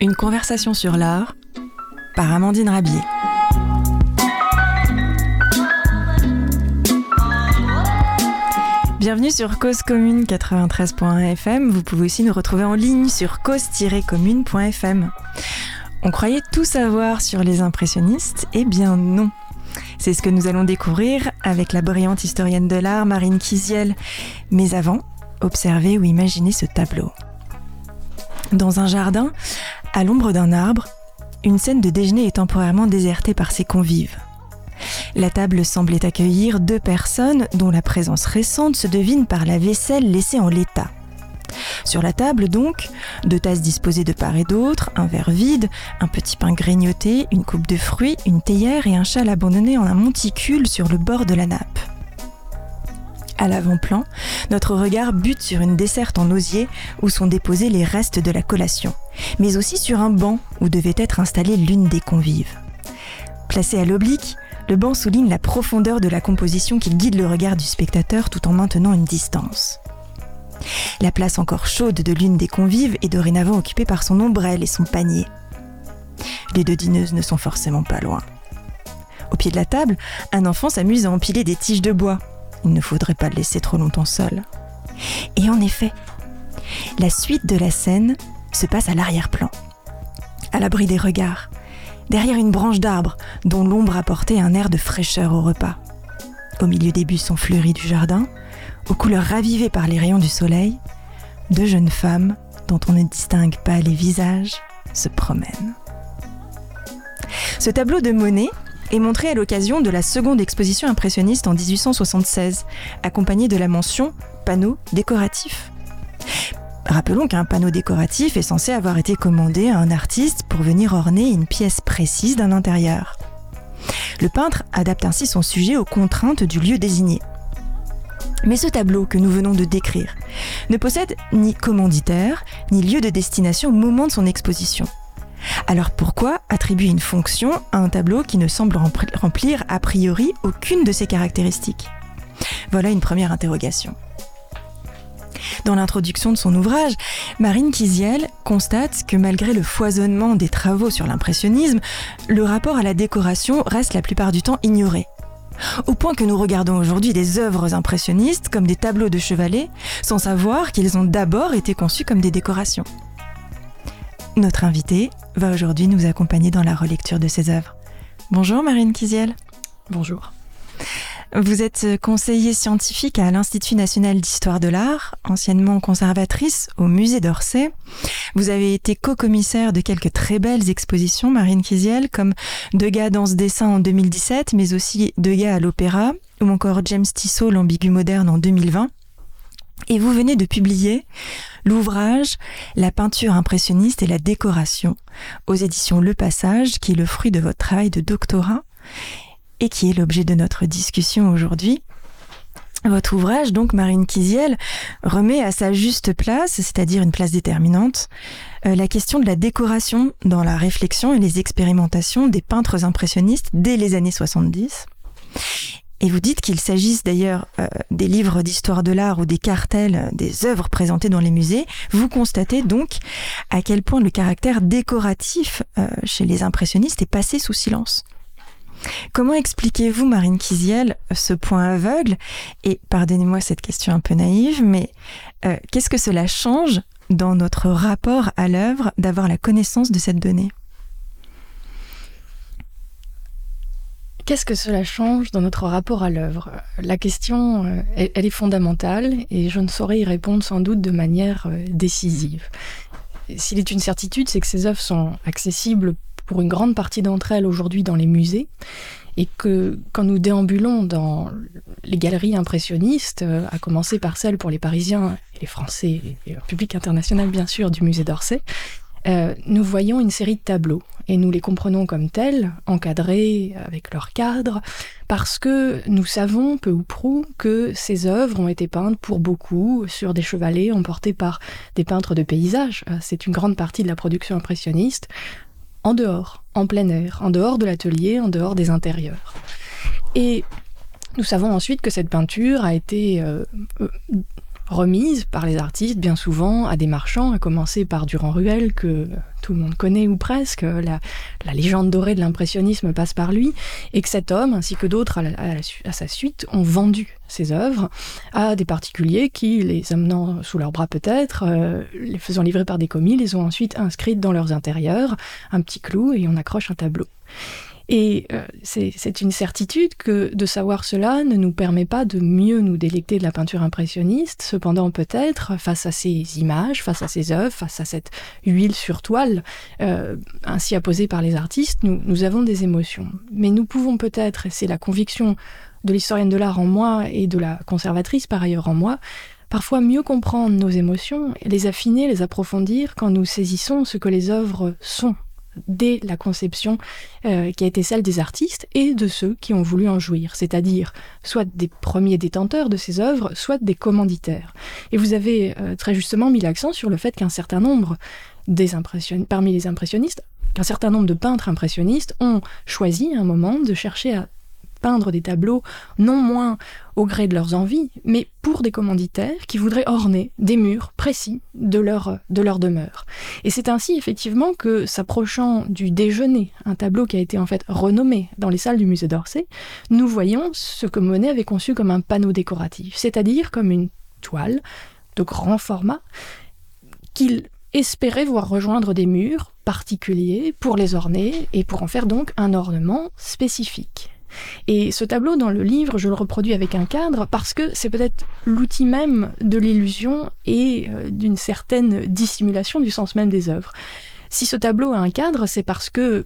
Une conversation sur l'art par Amandine Rabier. Bienvenue sur Cause Commune 93.1 FM. Vous pouvez aussi nous retrouver en ligne sur cause-commune.fm. On croyait tout savoir sur les impressionnistes Eh bien non. C'est ce que nous allons découvrir avec la brillante historienne de l'art Marine Kiziel. Mais avant, observez ou imaginez ce tableau. Dans un jardin, à l'ombre d'un arbre, une scène de déjeuner est temporairement désertée par ses convives. La table semblait accueillir deux personnes dont la présence récente se devine par la vaisselle laissée en l'état. Sur la table donc, deux tasses disposées de part et d'autre, un verre vide, un petit pain grignoté, une coupe de fruits, une théière et un châle abandonné en un monticule sur le bord de la nappe. À l'avant-plan, notre regard bute sur une desserte en osier où sont déposés les restes de la collation, mais aussi sur un banc où devait être installée l'une des convives. Placé à l'oblique, le banc souligne la profondeur de la composition qui guide le regard du spectateur tout en maintenant une distance. La place encore chaude de l'une des convives est dorénavant occupée par son ombrelle et son panier. Les deux dîneuses ne sont forcément pas loin. Au pied de la table, un enfant s'amuse à empiler des tiges de bois. Il ne faudrait pas le laisser trop longtemps seul. Et en effet, la suite de la scène se passe à l'arrière-plan, à l'abri des regards, derrière une branche d'arbre dont l'ombre apportait un air de fraîcheur au repas. Au milieu des buissons fleuris du jardin, aux couleurs ravivées par les rayons du soleil, deux jeunes femmes, dont on ne distingue pas les visages, se promènent. Ce tableau de Monet est montré à l'occasion de la seconde exposition impressionniste en 1876, accompagné de la mention panneau décoratif. Rappelons qu'un panneau décoratif est censé avoir été commandé à un artiste pour venir orner une pièce précise d'un intérieur. Le peintre adapte ainsi son sujet aux contraintes du lieu désigné. Mais ce tableau que nous venons de décrire ne possède ni commanditaire, ni lieu de destination au moment de son exposition. Alors pourquoi attribuer une fonction à un tableau qui ne semble remplir a priori aucune de ses caractéristiques? Voilà une première interrogation. Dans l'introduction de son ouvrage, Marine Kiziel constate que malgré le foisonnement des travaux sur l'impressionnisme, le rapport à la décoration reste la plupart du temps ignoré. Au point que nous regardons aujourd'hui des œuvres impressionnistes comme des tableaux de chevalet sans savoir qu'ils ont d'abord été conçus comme des décorations. Notre invité va aujourd'hui nous accompagner dans la relecture de ces œuvres. Bonjour Marine Kiziel. Bonjour. Vous êtes conseiller scientifique à l'Institut national d'histoire de l'art, anciennement conservatrice au musée d'Orsay. Vous avez été co-commissaire de quelques très belles expositions, Marine Kiziel, comme Degas dans ce dessin en 2017, mais aussi Degas à l'opéra, ou encore James Tissot, l'ambigu moderne en 2020. Et vous venez de publier l'ouvrage La peinture impressionniste et la décoration aux éditions Le Passage, qui est le fruit de votre travail de doctorat et qui est l'objet de notre discussion aujourd'hui. Votre ouvrage, donc Marine Kiziel, remet à sa juste place, c'est-à-dire une place déterminante, euh, la question de la décoration dans la réflexion et les expérimentations des peintres impressionnistes dès les années 70. Et vous dites qu'il s'agisse d'ailleurs euh, des livres d'histoire de l'art ou des cartels des œuvres présentées dans les musées, vous constatez donc à quel point le caractère décoratif euh, chez les impressionnistes est passé sous silence. Comment expliquez-vous, Marine Kiziel, ce point aveugle? Et pardonnez-moi cette question un peu naïve, mais euh, qu'est-ce que cela change dans notre rapport à l'œuvre d'avoir la connaissance de cette donnée? Qu'est-ce que cela change dans notre rapport à l'œuvre? La question, euh, elle, est fondamentale et je ne saurais y répondre sans doute de manière euh, décisive. S'il est une certitude, c'est que ces œuvres sont accessibles pour une grande partie d'entre elles aujourd'hui dans les musées, et que quand nous déambulons dans les galeries impressionnistes, euh, à commencer par celles pour les Parisiens et les Français, et le public international bien sûr du musée d'Orsay, euh, nous voyons une série de tableaux et nous les comprenons comme tels, encadrés avec leur cadre, parce que nous savons peu ou prou que ces œuvres ont été peintes pour beaucoup sur des chevalets emportés par des peintres de paysages. Euh, c'est une grande partie de la production impressionniste en dehors, en plein air, en dehors de l'atelier, en dehors des intérieurs. Et nous savons ensuite que cette peinture a été euh, remises par les artistes bien souvent à des marchands, à commencer par Durand-Ruel, que tout le monde connaît ou presque, la, légende dorée de l'impressionnisme passe par lui, et que cet homme, ainsi que d'autres à, sa suite, ont vendu ces œuvres à des particuliers qui, les amenant sous leurs bras peut-être, euh, les faisant livrer par des commis, les ont ensuite inscrites dans leurs intérieurs, un petit clou, et on accroche un tableau. Et euh, c'est une certitude que de savoir cela ne nous permet pas de mieux nous délecter de la peinture impressionniste. Cependant, peut-être, face à ces images, face à ces œuvres, face à cette huile sur toile euh, ainsi apposée par les artistes, nous, nous avons des émotions. Mais nous pouvons peut-être, et c'est la conviction de l'historienne de l'art en moi et de la conservatrice par ailleurs en moi, parfois mieux comprendre nos émotions, les affiner, les approfondir quand nous saisissons ce que les œuvres sont dès la conception euh, qui a été celle des artistes et de ceux qui ont voulu en jouir, c'est-à-dire soit des premiers détenteurs de ces œuvres, soit des commanditaires. Et vous avez euh, très justement mis l'accent sur le fait qu'un certain nombre des parmi les impressionnistes, qu'un certain nombre de peintres impressionnistes ont choisi un moment de chercher à peindre des tableaux non moins au gré de leurs envies, mais pour des commanditaires qui voudraient orner des murs précis de leur, de leur demeure. Et c'est ainsi effectivement que, s'approchant du déjeuner, un tableau qui a été en fait renommé dans les salles du musée d'Orsay, nous voyons ce que Monet avait conçu comme un panneau décoratif, c'est-à-dire comme une toile de grand format qu'il espérait voir rejoindre des murs particuliers pour les orner et pour en faire donc un ornement spécifique. Et ce tableau dans le livre, je le reproduis avec un cadre parce que c'est peut-être l'outil même de l'illusion et euh, d'une certaine dissimulation du sens même des œuvres. Si ce tableau a un cadre, c'est parce que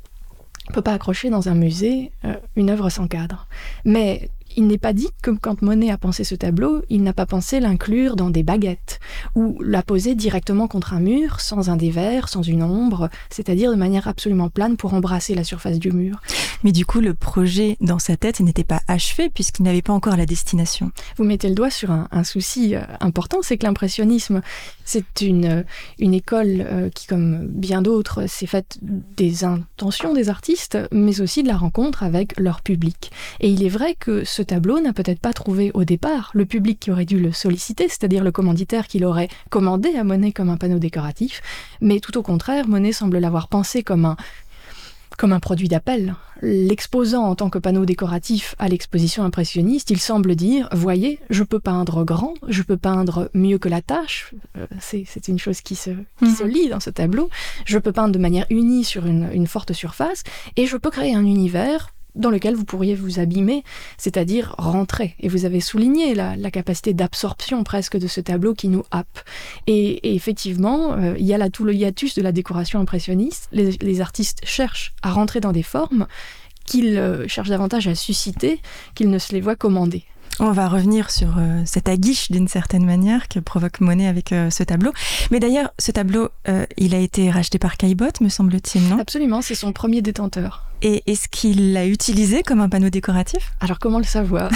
on peut pas accrocher dans un musée euh, une œuvre sans cadre. Mais il n'est pas dit que quand Monet a pensé ce tableau, il n'a pas pensé l'inclure dans des baguettes ou la poser directement contre un mur, sans un dévers, sans une ombre, c'est-à-dire de manière absolument plane pour embrasser la surface du mur. Mais du coup, le projet dans sa tête n'était pas achevé puisqu'il n'avait pas encore la destination. Vous mettez le doigt sur un, souci euh, important, c'est que l'impressionnisme, c'est une, une école euh, qui, comme bien d'autres, s'est faite des intentions des artistes, mais aussi de la rencontre avec leur public. Et il est vrai que ce tableau n'a peut-être pas trouvé au départ le public qui aurait dû le solliciter, c'est-à-dire le commanditaire qui l'aurait commandé à Monet comme un panneau décoratif, mais tout au contraire, Monet semble l'avoir pensé comme un comme un produit d'appel. L'exposant en tant que panneau décoratif à l'exposition impressionniste, il semble dire Voyez, je peux peindre grand, je peux peindre mieux que la tâche. Euh, c'est une chose qui, se, qui se mhm. lit dans ce tableau. Je peux peindre de manière unie sur une, une forte surface et je peux créer un univers dans lequel vous pourriez vous abîmer, c'est-à-dire rentrer. Et vous avez souligné la, capacité d'absorption presque de ce tableau qui nous happe. Et, effectivement, euh, il y a là tout le hiatus de la décoration impressionniste. Les, artistes cherchent à rentrer dans des formes qu'ils euh, cherchent davantage à susciter qu'ils ne se les voient commander. On va revenir sur euh, cette aguiche d'une certaine manière que provoque Monet avec ce tableau. Mais d'ailleurs, ce tableau, il a été racheté par Caillebotte, me semble-t-il, non? Absolument, c'est son premier détenteur. Et est-ce qu'il l'a utilisé comme un panneau décoratif? Alors comment le savoir?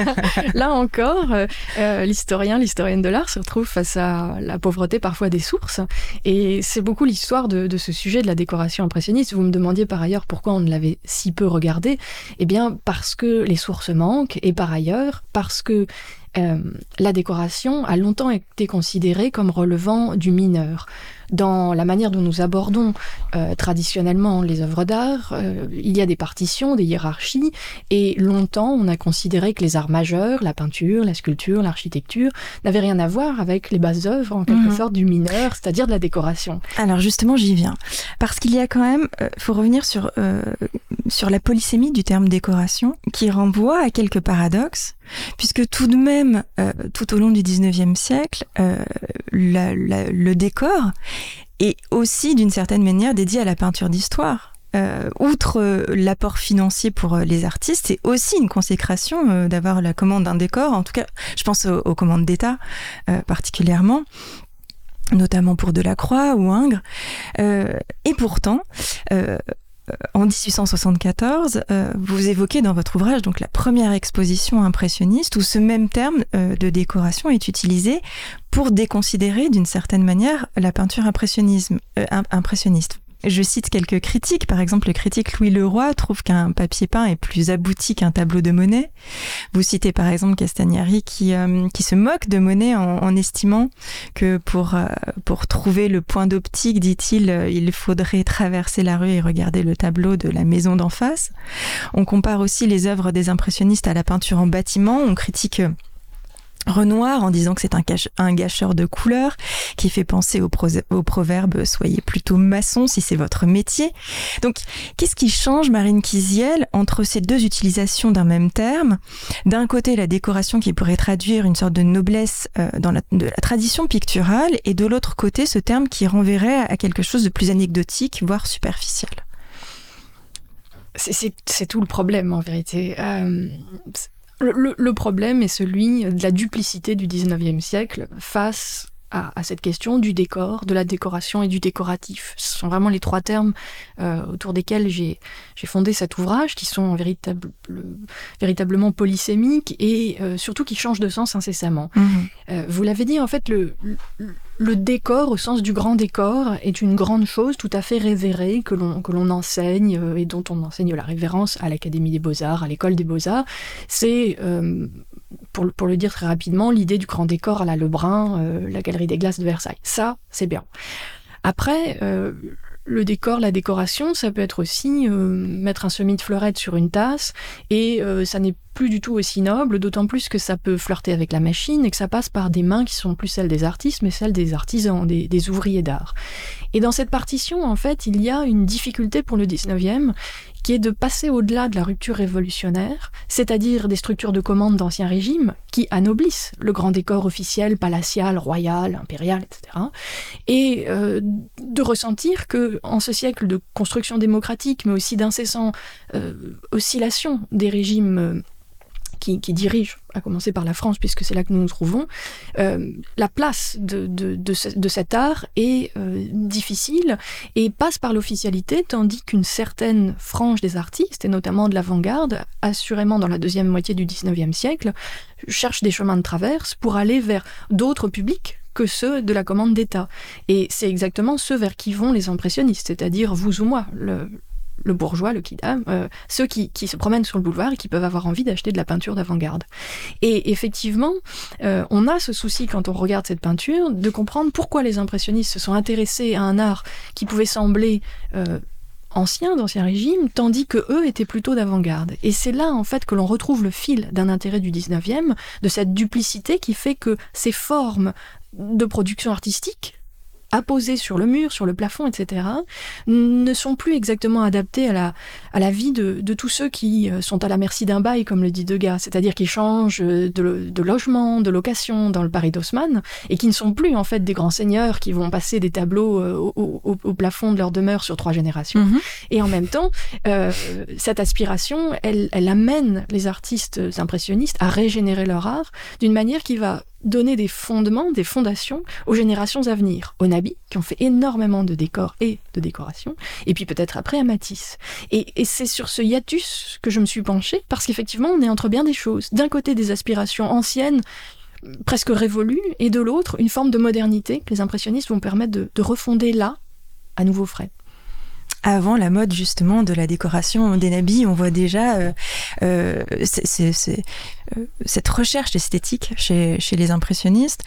Là encore, euh, euh, l'historien, l'historienne de l'art se retrouve face à la pauvreté parfois des sources. Et c'est beaucoup l'histoire de, ce sujet de la décoration impressionniste. Vous me demandiez par ailleurs pourquoi on ne l'avait si peu regardé. Eh bien parce que les sources manquent et par ailleurs parce que euh, la décoration a longtemps été considérée comme relevant du mineur dans la manière dont nous abordons euh, traditionnellement les œuvres d'art, euh, il y a des partitions, des hiérarchies, et longtemps on a considéré que les arts majeurs, la peinture, la sculpture, l'architecture, n'avaient rien à voir avec les bases œuvres en quelque mhm. sorte du mineur, c'est-à-dire de la décoration. Alors justement j'y viens, parce qu'il y a quand même, il faut revenir sur, sur la polysémie du terme décoration, qui renvoie à quelques paradoxes, puisque tout de même, tout au long du 19e siècle, le décor et aussi d'une certaine manière dédié à la peinture d'histoire. Euh, outre euh, l'apport financier pour euh, les artistes, c'est aussi une consécration d'avoir la commande d'un décor. En tout cas, je pense aux, commandes d'État particulièrement notamment pour Delacroix ou Ingres. et pourtant, en 1874, vous évoquez dans votre ouvrage donc la première exposition impressionniste où ce même terme de décoration est utilisé pour déconsidérer d'une certaine manière la peinture euh, impressionniste. Je cite quelques critiques. Par exemple, le critique Louis Leroy trouve qu'un papier peint est plus abouti qu'un tableau de Monet. Vous citez par exemple Castagnari qui, euh, qui se moque de Monet en, estimant que pour, euh, pour trouver le point d'optique, dit-il, euh, il faudrait traverser la rue et regarder le tableau de la maison d'en face. On compare aussi les œuvres des impressionnistes à la peinture en bâtiment. On critique Renoir en disant que c'est un, gâcheur de couleurs qui fait penser au, proverbe soyez plutôt maçon si c'est votre métier. Donc, qu'est-ce qui change, Marine Kiziel, entre ces deux utilisations d'un même terme? D'un côté, la décoration qui pourrait traduire une sorte de noblesse euh, dans la, de la tradition picturale, et de l'autre côté, ce terme qui renverrait à quelque chose de plus anecdotique, voire superficiel. C'est tout le problème en vérité. Euh, le, problème est celui de la duplicité du 19e siècle face à, cette question du décor, de la décoration et du décoratif. Ce sont vraiment les trois termes euh, autour desquels j'ai fondé cet ouvrage, qui sont véritable, véritablement polysémiques et euh, surtout qui changent de sens incessamment. Mmh. Euh, vous l'avez dit, en fait, le, le décor, au sens du grand décor, est une grande chose tout à fait révérée que l'on enseigne et dont on enseigne la révérence à l'Académie des Beaux-Arts, à l'École des Beaux-Arts. C'est pour, pour, le dire très rapidement, l'idée du grand décor à la Lebrun, euh, la Galerie des Glaces de Versailles. Ça, c'est bien. Après, euh, le décor, la décoration, ça peut être aussi euh, mettre un semis de fleurettes sur une tasse, et ça n'est plus du tout aussi noble, d'autant plus que ça peut flirter avec la machine et que ça passe par des mains qui sont plus celles des artistes, mais celles des artisans, des, ouvriers d'art. Et dans cette partition, en fait, il y a une difficulté pour le 19e qui est de passer au-delà de la rupture révolutionnaire, c'est-à-dire des structures de commande d'Ancien Régime qui anoblissent le grand décor officiel, palatial, royal, impérial, etc. Et euh, de ressentir que, en ce siècle de construction démocratique, mais aussi d'incessant euh, oscillation des régimes euh, qui, qui, dirige, à commencer par la France, puisque c'est là que nous nous trouvons, euh, la place de, de, de, cet art est euh, difficile et passe par l'officialité, tandis qu'une certaine frange des artistes, et notamment de l'avant-garde, assurément dans la deuxième moitié du XIXe siècle, cherche des chemins de traverse pour aller vers d'autres publics que ceux de la commande d'État. Et c'est exactement ceux vers qui vont les impressionnistes, c'est-à-dire vous ou moi. Le bourgeois, le kidam, euh, ceux qui, se promènent sur le boulevard et qui peuvent avoir envie d'acheter de la peinture d'avant-garde. Et effectivement, euh, on a ce souci quand on regarde cette peinture de comprendre pourquoi les impressionnistes se sont intéressés à un art qui pouvait sembler euh, ancien, d'ancien régime, tandis que eux étaient plutôt d'avant-garde. Et c'est là, en fait, que l'on retrouve le fil d'un intérêt du 19e, de cette duplicité qui fait que ces formes de production artistique apposés sur le mur, sur le plafond, etc., ne sont plus exactement adaptés à la, à la vie de, de tous ceux qui euh, sont à la merci d'un bail, comme le dit Degas, c'est-à-dire qui changent de, de, logement, de location dans le Paris d'Haussmann, et qui ne sont plus en fait des grands seigneurs qui vont passer des tableaux euh, au, au, plafond de leur demeure sur trois générations. Mhm. Et en même temps, euh, cette aspiration, elle, elle amène les artistes impressionnistes à régénérer leur art d'une manière qui va donner des fondements, des fondations aux générations à venir. Au Nabi, qui ont fait énormément de décors et de décorations, et puis peut-être après à Matisse. Et, c'est sur ce hiatus que je me suis penchée, parce qu'effectivement, on est entre bien des choses. D'un côté, des aspirations anciennes, presque révolues, et de l'autre, une forme de modernité que les impressionnistes vont permettre de, de refonder là, à nouveau frais avant la mode justement de la décoration des nabis, on voit déjà euh, euh, euh, cette recherche esthétique chez, chez les impressionnistes.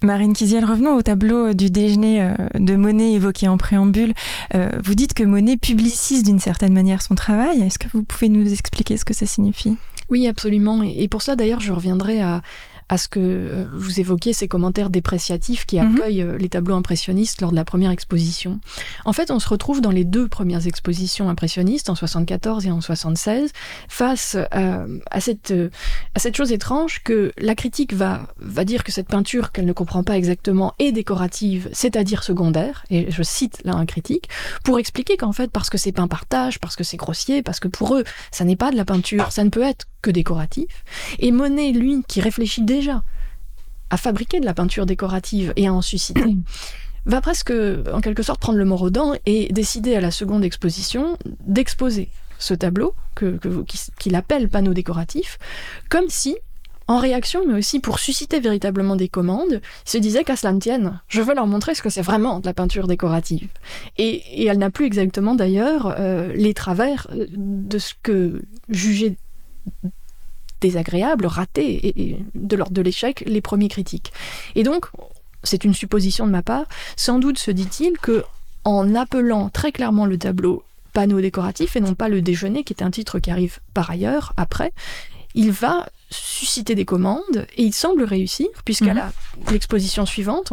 Marine Kiziel, revenons au tableau du déjeuner de Monet évoqué en préambule. vous dites que Monet publicise d'une certaine manière son travail. Est-ce que vous pouvez nous expliquer ce que ça signifie? Oui, absolument. Et pour ça, d'ailleurs, je reviendrai à, à ce que euh, vous évoquiez, ces commentaires dépréciatifs qui mhm. accueillent euh, les tableaux impressionnistes lors de la première exposition. En fait, on se retrouve dans les deux premières expositions impressionnistes, en 74 et en 76, face euh, à, cette, à cette chose étrange que la critique va, va dire que cette peinture, qu'elle ne comprend pas exactement, est décorative, c'est-à-dire secondaire, et je cite là un critique, pour expliquer qu'en fait, parce que c'est peint par tâche, parce que c'est grossier, parce que pour eux, ça n'est pas de la peinture, ça ne peut être que décoratif. Et Monet, lui, qui réfléchit déjà à fabriquer de la peinture décorative et à en susciter, va presque, en quelque sorte, prendre le mort aux dents et décider à la seconde exposition d'exposer ce tableau, qu'il appelle panneau décoratif, comme si en réaction, mais aussi pour susciter véritablement des commandes, il se disait qu'à cela ne tienne, je veux leur montrer ce que c'est vraiment de la peinture décorative. Et, elle n'a plus exactement d'ailleurs euh, les travers euh, de ce que jugeait désagréable, raté, et, de l'ordre de l'échec, les premiers critiques. Et donc, c'est une supposition de ma part, sans doute se dit-il que en appelant très clairement le tableau panneau décoratif et non pas le déjeuner, qui est un titre qui arrive par ailleurs, après, il va susciter des commandes et il semble réussir puisqu'à mhm. l'exposition suivante,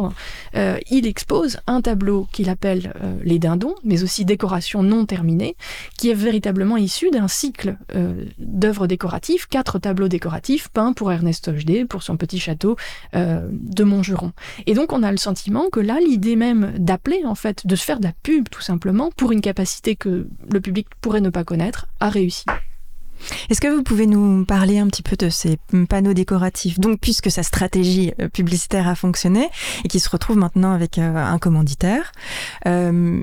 euh, il expose un tableau qu'il appelle euh, Les Dindons, mais aussi Décoration non terminée, qui est véritablement issu d'un cycle euh, d'œuvres décoratives, quatre tableaux décoratifs peints pour Ernest Hochdé pour son petit château de Montgeron. Et donc on a le sentiment que là, l'idée même d'appeler en fait, de se faire de la pub tout simplement pour une capacité que le public pourrait ne pas connaître, a réussi. Est-ce que vous pouvez nous parler un petit peu de ces panneaux décoratifs Donc, puisque sa stratégie euh, publicitaire a fonctionné et qu'il se retrouve maintenant avec euh, un commanditaire, euh,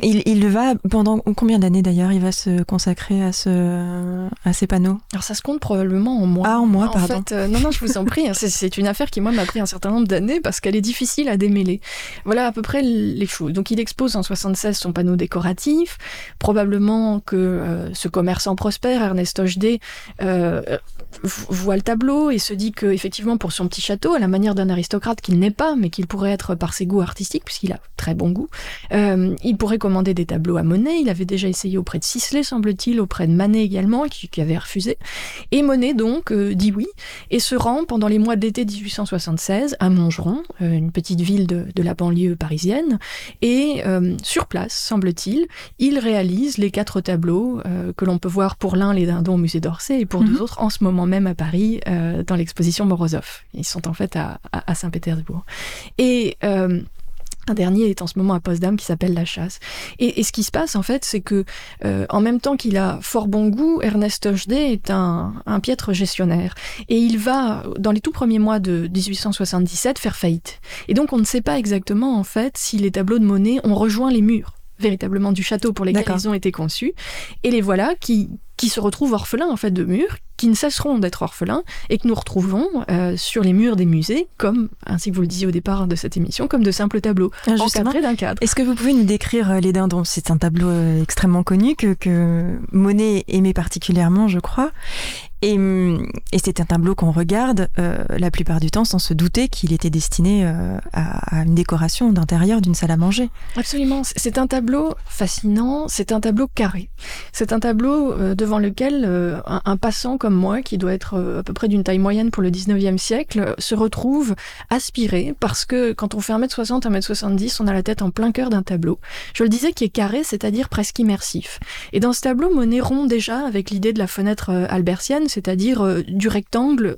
il, va pendant combien d'années d'ailleurs Il va se consacrer à ce à ces panneaux? Alors ça se compte probablement en mois. Ah en mois, pardon. Fait, euh, non non, je vous en prie. Hein, c'est une affaire qui moi m'a pris un certain nombre d'années parce qu'elle est difficile à démêler. Voilà à peu près les choses. Donc il expose en 76 son panneau décoratif. Probablement que euh, ce commerçant prospère, Ernest Hochdé, euh, voit le tableau et se dit que effectivement pour son petit château, à la manière d'un aristocrate qu'il n'est pas, mais qu'il pourrait être par ses goûts artistiques, puisqu'il a très bon goût, il pourrait commandé des tableaux à Monet. Il avait déjà essayé auprès de Sisley, semble-t-il, auprès de Manet également, qui, avait refusé. Et Monet, donc, euh, dit oui et se rend pendant les mois d'été 1876 à Montgeron, euh, une petite ville de, la banlieue parisienne. Et euh, sur place, semble-t-il, il réalise les quatre tableaux que l'on peut voir pour l'un, les dindons au musée d'Orsay, et pour deux mhm. autres en ce moment même à Paris, dans l'exposition Morozov. Ils sont en fait à, à Saint-Pétersbourg. Et un dernier est en ce moment à Potsdam qui s'appelle La Chasse. Et, ce qui se passe en fait, c'est que euh, en même temps qu'il a fort bon goût, Ernest Hochdé est un, un, piètre gestionnaire. Et il va, dans les tout premiers mois de 1877, faire faillite. Et donc on ne sait pas exactement en fait si les tableaux de Monet ont rejoint les murs véritablement du château pour lesquels ils ont été conçus. Et les voilà qui, qui se retrouvent orphelins en fait de murs, qui ne cesseront d'être orphelins et que nous retrouvons euh, sur les murs des musées, comme, ainsi que vous le disiez au départ de cette émission, comme de simples tableaux ah, encadrés d'un cadre. Est-ce que vous pouvez nous décrire euh, les dindons? C'est un tableau euh, extrêmement connu que, que Monet aimait particulièrement, je crois. Et, et c'est un tableau qu'on regarde la plupart du temps sans se douter qu'il était destiné à, à, une décoration d'intérieur d'une salle à manger. Absolument. C'est un tableau fascinant. C'est un tableau carré. C'est un tableau devant lequel un, passant comme moi, qui doit être euh, à peu près d'une taille moyenne pour le 19e siècle, se retrouve aspiré parce que quand on fait 1m60, 1m70, on a la tête en plein cœur d'un tableau. Je le disais qui est carré, c'est-à-dire presque immersif. Et dans ce tableau, Monet rompt déjà avec l'idée de la fenêtre euh, albertienne, c'est-à-dire euh, du rectangle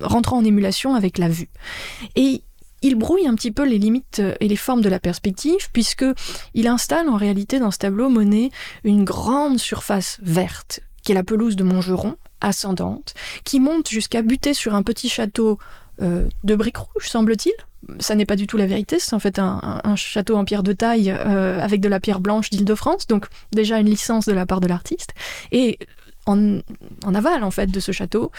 rentrant en émulation avec la vue. Et il brouille un petit peu les limites et les formes de la perspective, puisque il installe en réalité dans ce tableau Monet une grande surface verte, qui est la pelouse de Montgeron, ascendante, qui monte jusqu'à buter sur un petit château euh, de briques rouges, semble-t-il. Ça n'est pas du tout la vérité, c'est en fait un, château en pierre de taille euh, avec de la pierre blanche d'Île-de-France, donc déjà une licence de la part de l'artiste. Et en, en aval, en fait, de ce château,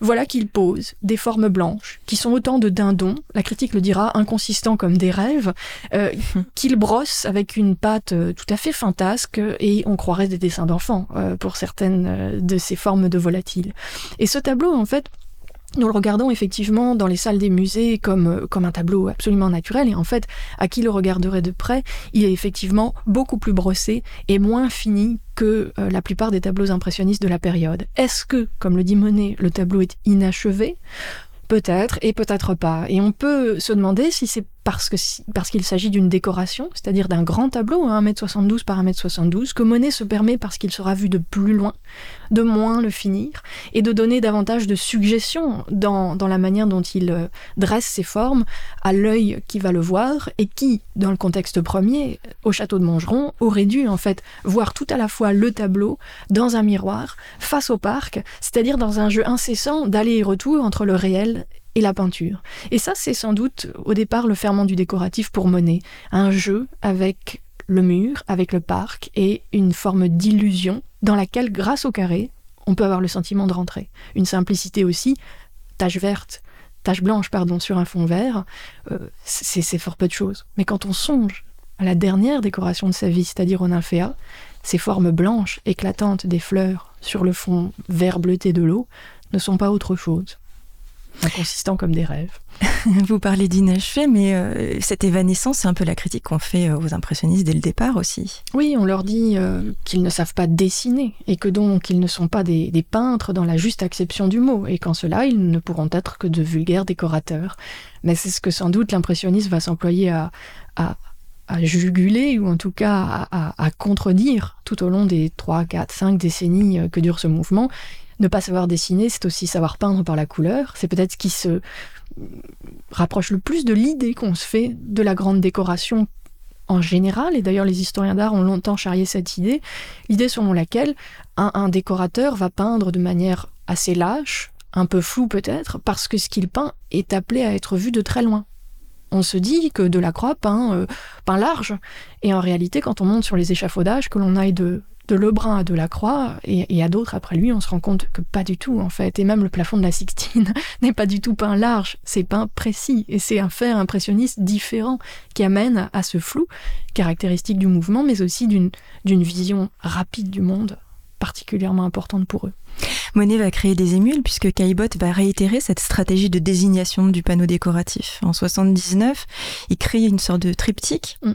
voilà qu'il pose des formes blanches, qui sont autant de dindons, la critique le dira, inconsistants comme des rêves, euh, qu'il brosse avec une pâte euh, tout à fait fantasque, et on croirait des dessins d'enfants euh, pour certaines de ces formes de volatiles. Et ce tableau, en fait, nous le regardons effectivement dans les salles des musées comme, comme un tableau absolument naturel et en fait, à qui le regarderait de près, il est effectivement beaucoup plus brossé et moins fini que euh, la plupart des tableaux impressionnistes de la période. Est-ce que, comme le dit Monet, le tableau est inachevé? Peut-être et peut-être pas. Et on peut se demander si c'est parce que parce qu'il s'agit d'une décoration, c'est-à-dire d'un grand tableau, 1m72 hein, par 1m72, que Monet se permet parce qu'il sera vu de plus loin, de moins le finir, et de donner davantage de suggestions dans, dans la manière dont il euh, dresse ses formes à l'œil qui va le voir, et qui, dans le contexte premier, au château de Montgeron, aurait dû en fait voir tout à la fois le tableau dans un miroir, face au parc, c'est-à-dire dans un jeu incessant d'aller et retour entre le réel et la peinture. Et ça, c'est sans doute au départ le ferment du décoratif pour Monet, un jeu avec le mur, avec le parc et une forme d'illusion dans laquelle, grâce au carré, on peut avoir le sentiment de rentrer. Une simplicité aussi tache verte, tache blanche, pardon, sur un fond vert, euh, c'est fort peu de choses. Mais quand on songe à la dernière décoration de sa vie, c'est-à-dire au nymphéa, ces formes blanches, éclatantes des fleurs sur le fond vert bleuté de l'eau ne sont pas autre chose inconsistants comme des rêves. Vous parlez d'inachevé, mais euh, cette évanescence, c'est un peu la critique qu'on fait euh, aux impressionnistes dès le départ aussi. Oui, on leur dit euh, qu'ils ne savent pas dessiner et que donc ils ne sont pas des, peintres dans la juste acception du mot et qu'en cela, ils ne pourront être que de vulgaires décorateurs. Mais c'est ce que sans doute l'impressionniste va s'employer à, à, juguler ou en tout cas à, à, contredire tout au long des 3, 4, 5 décennies que dure ce mouvement ne pas savoir dessiner, c'est aussi savoir peindre par la couleur. C'est peut-être ce qui se rapproche le plus de l'idée qu'on se fait de la grande décoration en général, et d'ailleurs les historiens d'art ont longtemps charrié cette idée, l'idée selon laquelle un, décorateur va peindre de manière assez lâche, un peu floue peut-être, parce que ce qu'il peint est appelé à être vu de très loin. On se dit que Delacroix peint, euh, peint large, et en réalité quand on monte sur les échafaudages, que l'on aille de de Lebrun à Delacroix et, et à d'autres après lui, on se rend compte que pas du tout en fait. Et même le plafond de la Sixtine n'est pas du tout peint large, c'est peint précis. Et c'est un fait impressionniste différent qui amène à ce flou caractéristique du mouvement, mais aussi d'une vision rapide du monde particulièrement importante pour eux. Monet va créer des émules puisque Caillebotte va réitérer cette stratégie de désignation du panneau décoratif. En 79, il crée une sorte de triptyque. Mm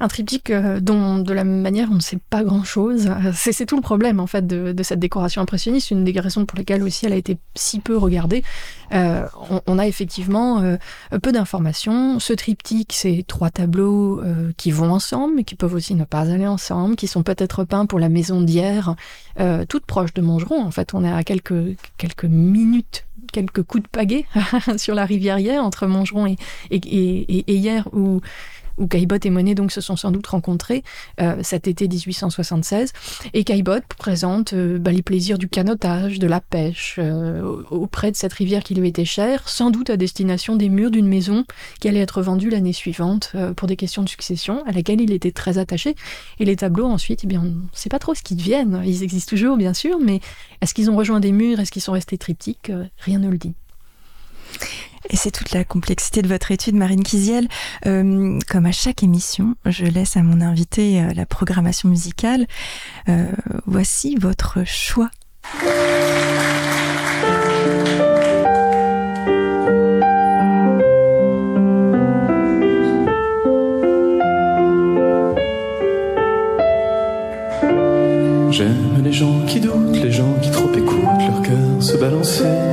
un triptyque euh, dont de la même manière on ne sait pas grand chose. Euh, c'est tout le problème en fait de, cette décoration impressionniste, une des raisons pour lesquelles aussi elle a été si peu regardée. Euh, on, a effectivement peu d'informations. Ce triptyque, c'est trois tableaux qui vont ensemble, mais qui peuvent aussi ne pas aller ensemble, qui sont peut-être peints pour la maison d'hier, toute proche de Mongeron. En fait, on est à quelques, minutes quelques coups de pagaie sur la rivière hier entre Mongeron et, et, et, et hier où où Caillebotte et Monet donc se sont sans doute rencontrés euh, cet été 1876. Et Caillebotte présente euh, bah, les plaisirs du canotage, de la pêche, euh, auprès de cette rivière qui lui était chère, sans doute à destination des murs d'une maison qui allait être vendue l'année suivante pour des questions de succession, à laquelle il était très attaché. Et les tableaux ensuite, eh bien, on ne sait pas trop ce qu'ils deviennent. Ils existent toujours, bien sûr, mais est-ce qu'ils ont rejoint des murs? Est-ce qu'ils sont restés triptyques? Rien ne le dit. Et c'est toute la complexité de votre étude, Marine Kiziel. Euh, comme à chaque émission, je laisse à mon invité euh, la programmation musicale. Euh, voici votre choix. J'aime les gens qui doutent, les gens qui trop écoutent leur cœur se balancer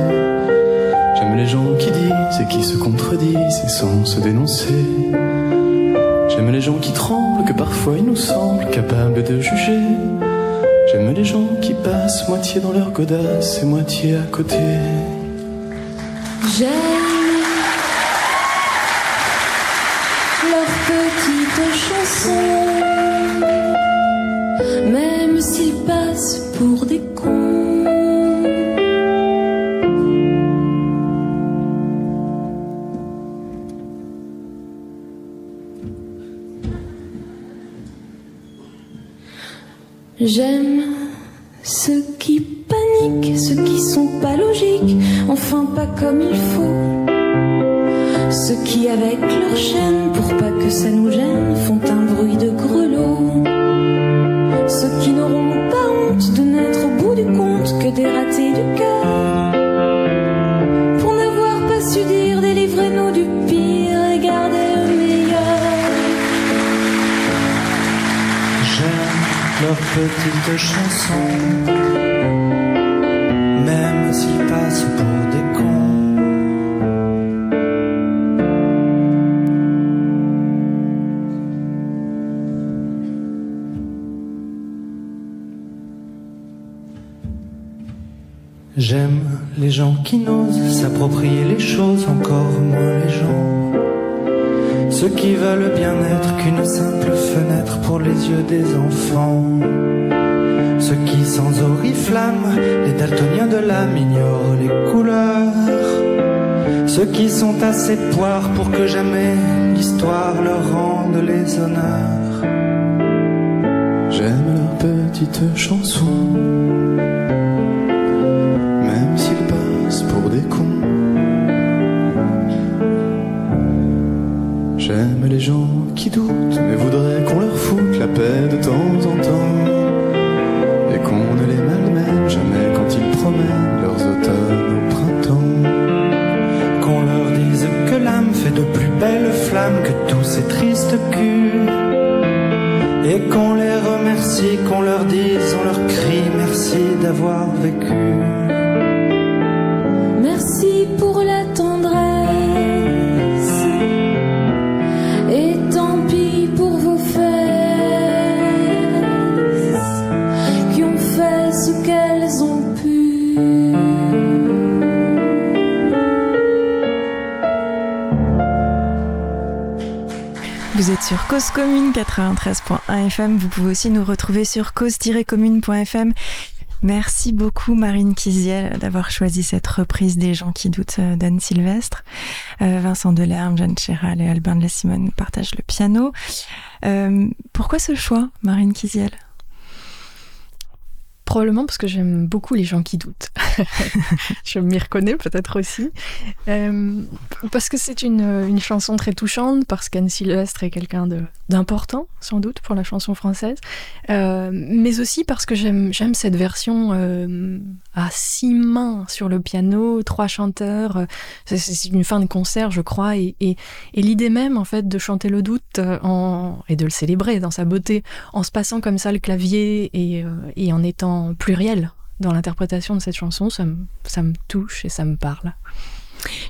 gens qui disent et qui se contredisent et sans se dénoncer. J'aime les gens qui tremblent, que parfois ils nous semblent capables de juger. J'aime les gens qui passent moitié dans leur godasse et moitié à côté. J'aime leurs petites chansons, même s'ils passent pour des J'aime ceux qui paniquent, ceux qui sont pas logiques, enfin pas comme il faut. Ceux qui avec leur chaîne, pour pas que ça nous gêne, font un bruit de grelot. Ceux qui n'auront pas honte de n'être au bout du compte que des ratés du cœur. Leurs petites chansons, même s'ils passent pour des cons. J'aime les gens qui n'osent s'approprier les choses, encore moins les gens ceux qui veulent bien être qu'une simple fenêtre pour les yeux des enfants. Ceux qui sans oriflamme, les daltoniens de l'âme ignorent les couleurs. Ceux qui sont assez poires pour que jamais l'histoire leur rende les honneurs. J'aime leurs petites chansons, Commune 93.1 FM. Vous pouvez aussi nous retrouver sur cause-commune.fm. Merci beaucoup Marine Kiziel d'avoir choisi cette reprise des gens qui doutent euh, d'Anne Sylvestre. Euh, Vincent Delerme, Jeanne Chéral et Albin de la Simone partagent le piano. Euh, pourquoi ce choix, Marine Kiziel? Probablement parce que j'aime beaucoup les gens qui doutent. je m'y reconnais peut-être aussi. Euh, parce que c'est une, une, chanson très touchante, parce qu'Anne Sylvestre est quelqu'un d'important, sans doute, pour la chanson française. Euh, mais aussi parce que j'aime cette version euh, à six mains sur le piano, trois chanteurs. C'est une fin de concert, je crois. Et, et, et l'idée même, en fait, de chanter le doute en, et de le célébrer dans sa beauté, en se passant comme ça le clavier et, et en étant pluriel dans l'interprétation de cette chanson, ça me, ça me, touche et ça me parle.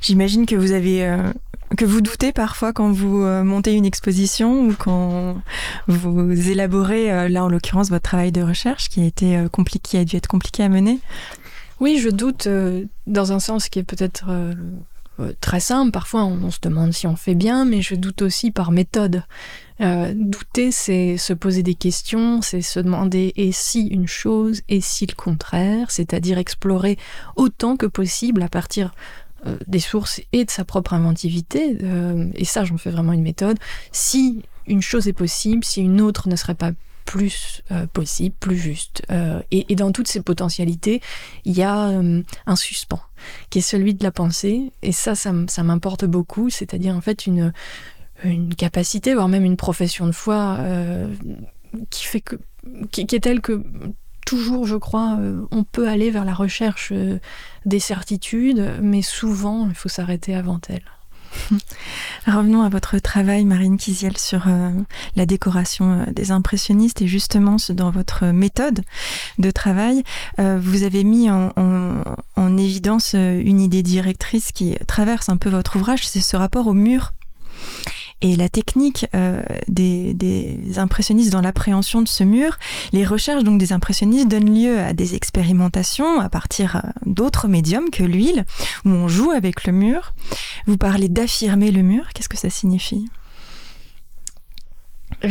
J'imagine que vous avez euh, que vous doutez parfois quand vous euh, montez une exposition ou quand vous élaborez euh, là en l'occurrence votre travail de recherche qui a été compliqué, qui a dû être compliqué à mener. Oui, je doute dans un sens qui est peut-être très simple. Parfois, on, se demande si on fait bien, mais je doute aussi par méthode. Euh, douter, c'est se poser des questions, c'est se demander et si une chose, et si le contraire, c'est-à-dire explorer autant que possible à partir euh, des sources et de sa propre inventivité. Euh, et ça, j'en fais vraiment une méthode. Si une chose est possible, si une autre ne serait pas plus euh, possible, plus juste. Euh, et, dans toutes ces potentialités, il y a euh, un suspens, qui est celui de la pensée. Et ça, ça, m'importe beaucoup, c'est-à-dire en fait une, capacité, voire même une profession de foi qui fait que qui, qui, est telle que toujours, je crois, on peut aller vers la recherche des certitudes, mais souvent il faut s'arrêter avant elle. Revenons à votre travail, Marine Kiziel, sur euh, la décoration euh, des impressionnistes et justement dans votre méthode de travail. Euh, vous avez mis en, en, en évidence une idée directrice qui traverse un peu votre ouvrage, c'est ce rapport au mur et la technique euh, des, impressionnistes dans l'appréhension de ce mur, les recherches donc des impressionnistes donnent lieu à des expérimentations à partir euh, d'autres médiums que l'huile, où on joue avec le mur. Vous parlez d'affirmer le mur, qu'est-ce que ça signifie?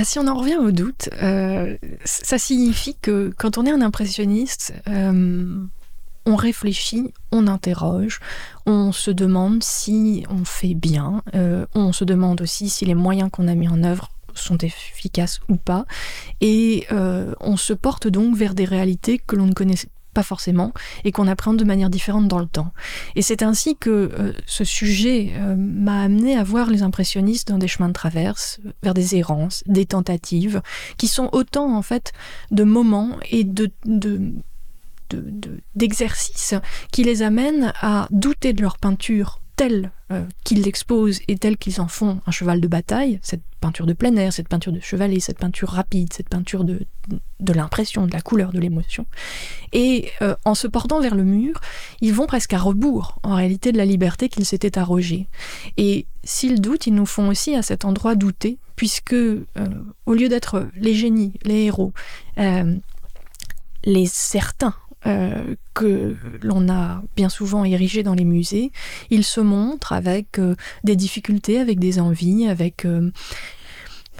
Si on en revient au doute, euh, ça signifie que quand on est un impressionniste, on réfléchit, on interroge, on se demande si on fait bien, euh, on se demande aussi si les moyens qu'on a mis en œuvre sont efficaces ou pas, et euh, on se porte donc vers des réalités que l'on ne connaît pas forcément et qu'on appréhende de manière différente dans le temps. Et c'est ainsi que euh, ce sujet m'a amené à voir les impressionnistes dans des chemins de traverse, vers des errances, des tentatives, qui sont autant en fait de moments et de d'exercices de, de, qui les amènent à douter de leur peinture telle euh, qu'ils l'exposent et telle qu'ils en font un cheval de bataille, cette peinture de plein air, cette peinture de chevalet, cette peinture rapide, cette peinture de, de l'impression, de la couleur, de l'émotion. Et euh, en se portant vers le mur, ils vont presque à rebours, en réalité, de la liberté qu'ils s'étaient arrogée. Et s'ils doutent, ils nous font aussi à cet endroit douter, puisque euh, au lieu d'être les génies, les héros, les certains, euh, que l'on a bien souvent érigé dans les musées, il se montre avec euh, des difficultés, avec des envies, avec, euh,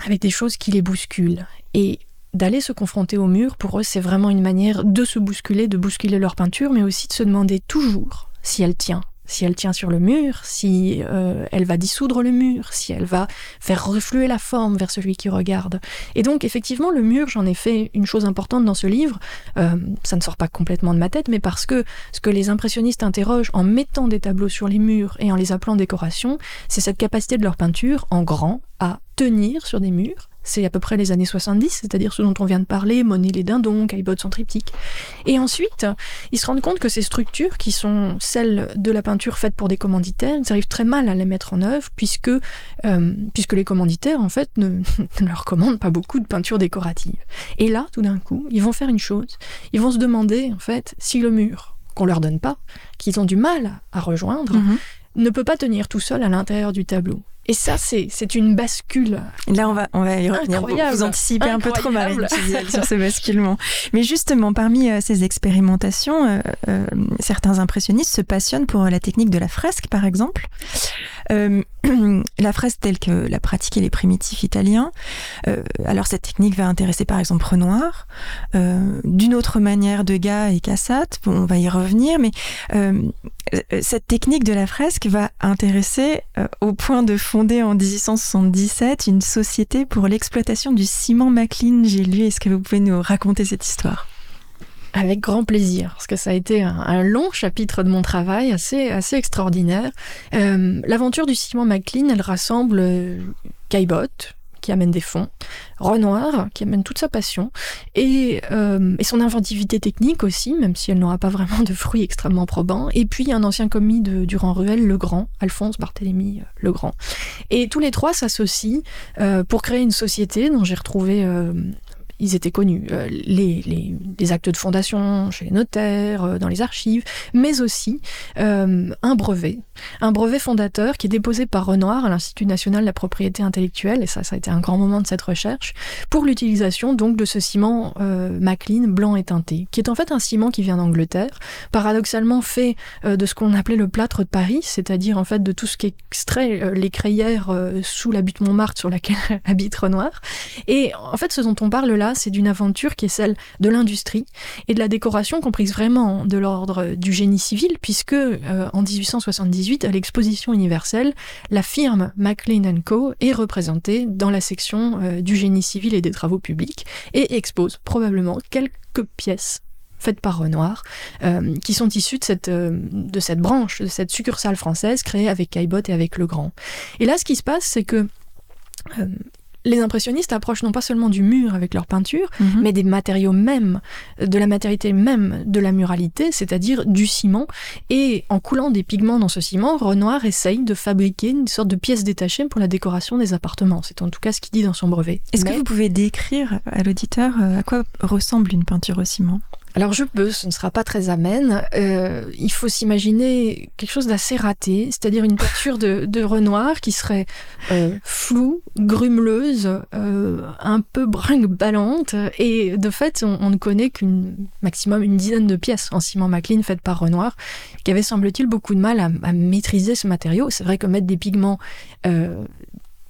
avec des choses qui les bousculent. Et d'aller se confronter au mur, pour eux, c'est vraiment une manière de se bousculer, de bousculer leur peinture, mais aussi de se demander toujours si elle tient, si elle tient sur le mur, si euh, elle va dissoudre le mur, si elle va faire refluer la forme vers celui qui regarde. Et donc effectivement, le mur, j'en ai fait une chose importante dans ce livre. Euh, ça ne sort pas complètement de ma tête, mais parce que ce que les impressionnistes interrogent en mettant des tableaux sur les murs et en les appelant décoration, c'est cette capacité de leur peinture, en grand, à tenir sur des murs c'est à peu près les années 70, c'est-à-dire ce dont on vient de parler, Monet les dindons, Caillebotte son triptyque. Et ensuite, ils se rendent compte que ces structures, qui sont celles de la peinture faite pour des commanditaires, ils arrivent très mal à les mettre en œuvre, puisque, euh, puisque les commanditaires, en fait, ne, ne, leur commandent pas beaucoup de peinture décorative. Et là, tout d'un coup, ils vont faire une chose, ils vont se demander, en fait, si le mur qu'on leur donne pas, qu'ils ont du mal à rejoindre, mm-hmm. ne peut pas tenir tout seul à l'intérieur du tableau. Et ça, c'est une bascule. Là, on va, on va y revenir. Vous anticipez un peu trop, Marine, sur ce basculement. Mais justement, parmi euh, ces expérimentations, euh, euh, certains impressionnistes se passionnent pour la technique de la fresque, par exemple. la fresque telle que la pratiquaient les primitifs italiens. alors, cette technique va intéresser, par exemple, Renoir. D'une autre manière, Degas et Cassatt. Bon, on va y revenir. Mais cette technique de la fresque va intéresser au point de fond fondé en 1877 une société pour l'exploitation du ciment Maclean. J'ai lu. Est-ce que vous pouvez nous raconter cette histoire? Avec grand plaisir, parce que ça a été un, long chapitre de mon travail, assez, assez extraordinaire. Euh, l'aventure du ciment Maclean, elle rassemble euh, Caillebotte, qui amène des fonds, Renoir, qui amène toute sa passion, et, euh, et, son inventivité technique aussi, même si elle n'aura pas vraiment de fruits extrêmement probants, et puis un ancien commis de Durand-Ruel, Le Grand, Alphonse Barthélemy euh, Le Grand. Et tous les trois s'associent euh, pour créer une société dont j'ai retrouvé ils étaient connus. Euh, les, les, actes de fondation chez les notaires, euh, dans les archives, mais aussi euh, un brevet, un brevet fondateur qui est déposé par Renoir à l'Institut national de la propriété intellectuelle, et ça, ça a été un grand moment de cette recherche, pour l'utilisation donc de ce ciment Maclean blanc et teinté, qui est en fait un ciment qui vient d'Angleterre, paradoxalement fait de ce qu'on appelait le plâtre de Paris, c'est-à-dire en fait de tout ce qui extrait les crayères sous la butte Montmartre sur laquelle habite Renoir. Et en fait, ce dont on parle là, c'est d'une aventure qui est celle de l'industrie et de la décoration comprise vraiment de l'ordre du génie civil, puisque euh, en 1878, à l'exposition universelle, la firme MacLean Co. est représentée dans la section euh, du génie civil et des travaux publics et expose probablement quelques pièces faites par Renoir, euh, qui sont issues de cette, de cette branche, de cette succursale française créée avec Caillebotte et avec Legrand. Et là, ce qui se passe, c'est que les impressionnistes approchent non pas seulement du mur avec leur peinture, mhm. mais des matériaux mêmes, de la matérialité même de la muralité, c'est-à-dire du ciment. Et en coulant des pigments dans ce ciment, Renoir essaye de fabriquer une sorte de pièce détachée pour la décoration des appartements. C'est en tout cas ce qu'il dit dans son brevet. Est-ce que vous pouvez décrire à l'auditeur euh, à quoi ressemble une peinture au ciment? Alors je peux, ce ne sera pas très amène. Euh, il faut s'imaginer quelque chose d'assez raté, c'est-à-dire une peinture de, Renoir qui serait euh, floue, grumeleuse, euh, un peu brinque-ballante, et de fait on, ne connaît qu'une maximum une dizaine de pièces en ciment Maclean faites par Renoir, qui avait semble-t-il beaucoup de mal à, à maîtriser ce matériau. C'est vrai que mettre des pigments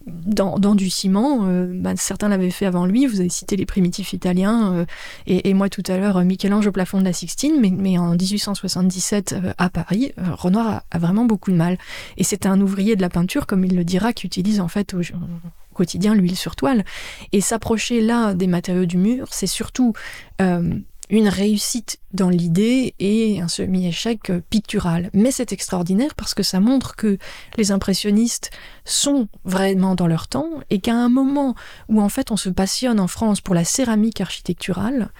dans, du ciment. Euh, bah, certains l'avaient fait avant lui. Vous avez cité les primitifs italiens euh, et, moi tout à l'heure Michel-Ange au plafond de la Sixtine. Mais, en 1877 euh, à Paris, Renoir a, vraiment beaucoup de mal. Et c'est un ouvrier de la peinture, comme il le dira, qui utilise en fait au, quotidien l'huile sur toile. Et s'approcher là des matériaux du mur, c'est surtout une réussite dans l'idée et un semi-échec pictural. Mais c'est extraordinaire parce que ça montre que les impressionnistes sont vraiment dans leur temps et qu'à un moment où en fait on se passionne en France pour la céramique architecturale,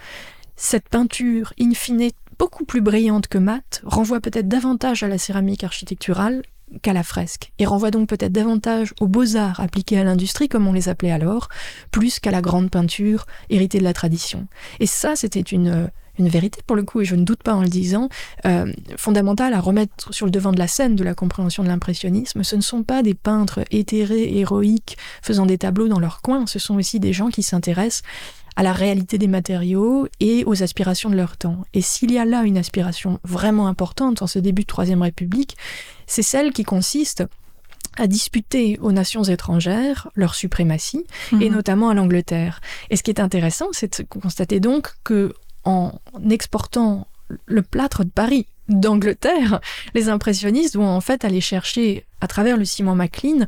cette peinture in fine beaucoup plus brillante que mate renvoie peut-être davantage à la céramique architecturale qu'à la fresque, et renvoie donc peut-être davantage aux beaux-arts appliqués à l'industrie, comme on les appelait alors, plus qu'à la grande peinture héritée de la tradition. Et ça, c'était une, une vérité pour le coup, et je ne doute pas en le disant, euh, fondamentale à remettre sur le devant de la scène de la compréhension de l'impressionnisme. Ce ne sont pas des peintres éthérés, héroïques, faisant des tableaux dans leur coin, ce sont aussi des gens qui s'intéressent à la réalité des matériaux et aux aspirations de leur temps. Et s'il y a là une aspiration vraiment importante en ce début de Troisième République, c'est celle qui consiste à disputer aux nations étrangères leur suprématie, et mhm. notamment à l'Angleterre. Et ce qui est intéressant, c'est de constater donc que en exportant le plâtre de Paris, d'Angleterre, les impressionnistes vont en fait aller chercher à travers le ciment Maclean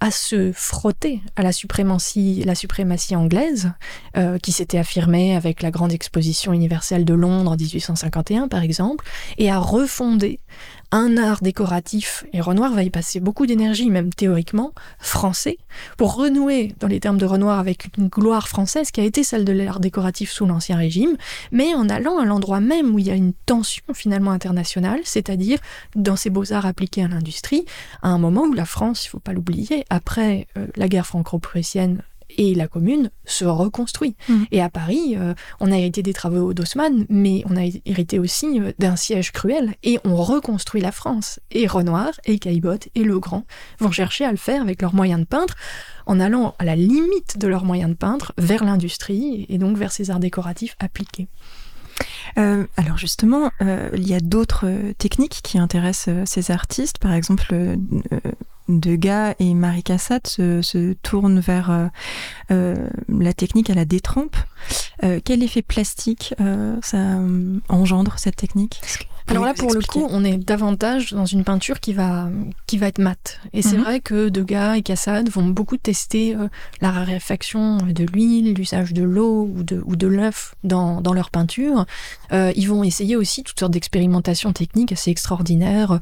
à se frotter à la suprématie, la suprématie anglaise, euh, qui s'était affirmée avec la grande exposition universelle de Londres en 1851 par exemple, et à refonder un art décoratif, et Renoir va y passer beaucoup d'énergie, même théoriquement, français, pour renouer, dans les termes de Renoir, avec une gloire française qui a été celle de l'art décoratif sous l'Ancien Régime, mais en allant à l'endroit même où il y a une tension finalement internationale, c'est-à-dire dans ces beaux-arts appliqués à l'industrie, à un moment où la France, il ne faut pas l'oublier, après euh, la guerre franco-prussienne et la commune se reconstruit. Mmh. Et à Paris, euh, on a hérité des travaux d'Haussmann, mais on a hérité aussi euh, d'un siège cruel, et on reconstruit la France. Et Renoir, et Caillebotte, et Legrand vont chercher à le faire avec leurs moyens de peintre, en allant à la limite de leurs moyens de peintre vers l'industrie, et donc vers ces arts décoratifs appliqués. Euh, alors justement, il y a d'autres techniques qui intéressent ces artistes, par exemple Degas et Marie Cassatt se, tournent vers euh, euh, la technique à la détrempe. Euh, quel effet plastique ça engendre cette technique? Alors là, pour le coup, on est davantage dans une peinture qui va, qui va être mate. Et c'est mhm. vrai que Degas et Cassade vont beaucoup tester euh, la raréfaction de l'huile, l'usage de l'eau ou de, ou de l'œuf dans, dans leur peinture. Euh, ils vont essayer aussi toutes sortes d'expérimentations techniques assez extraordinaires,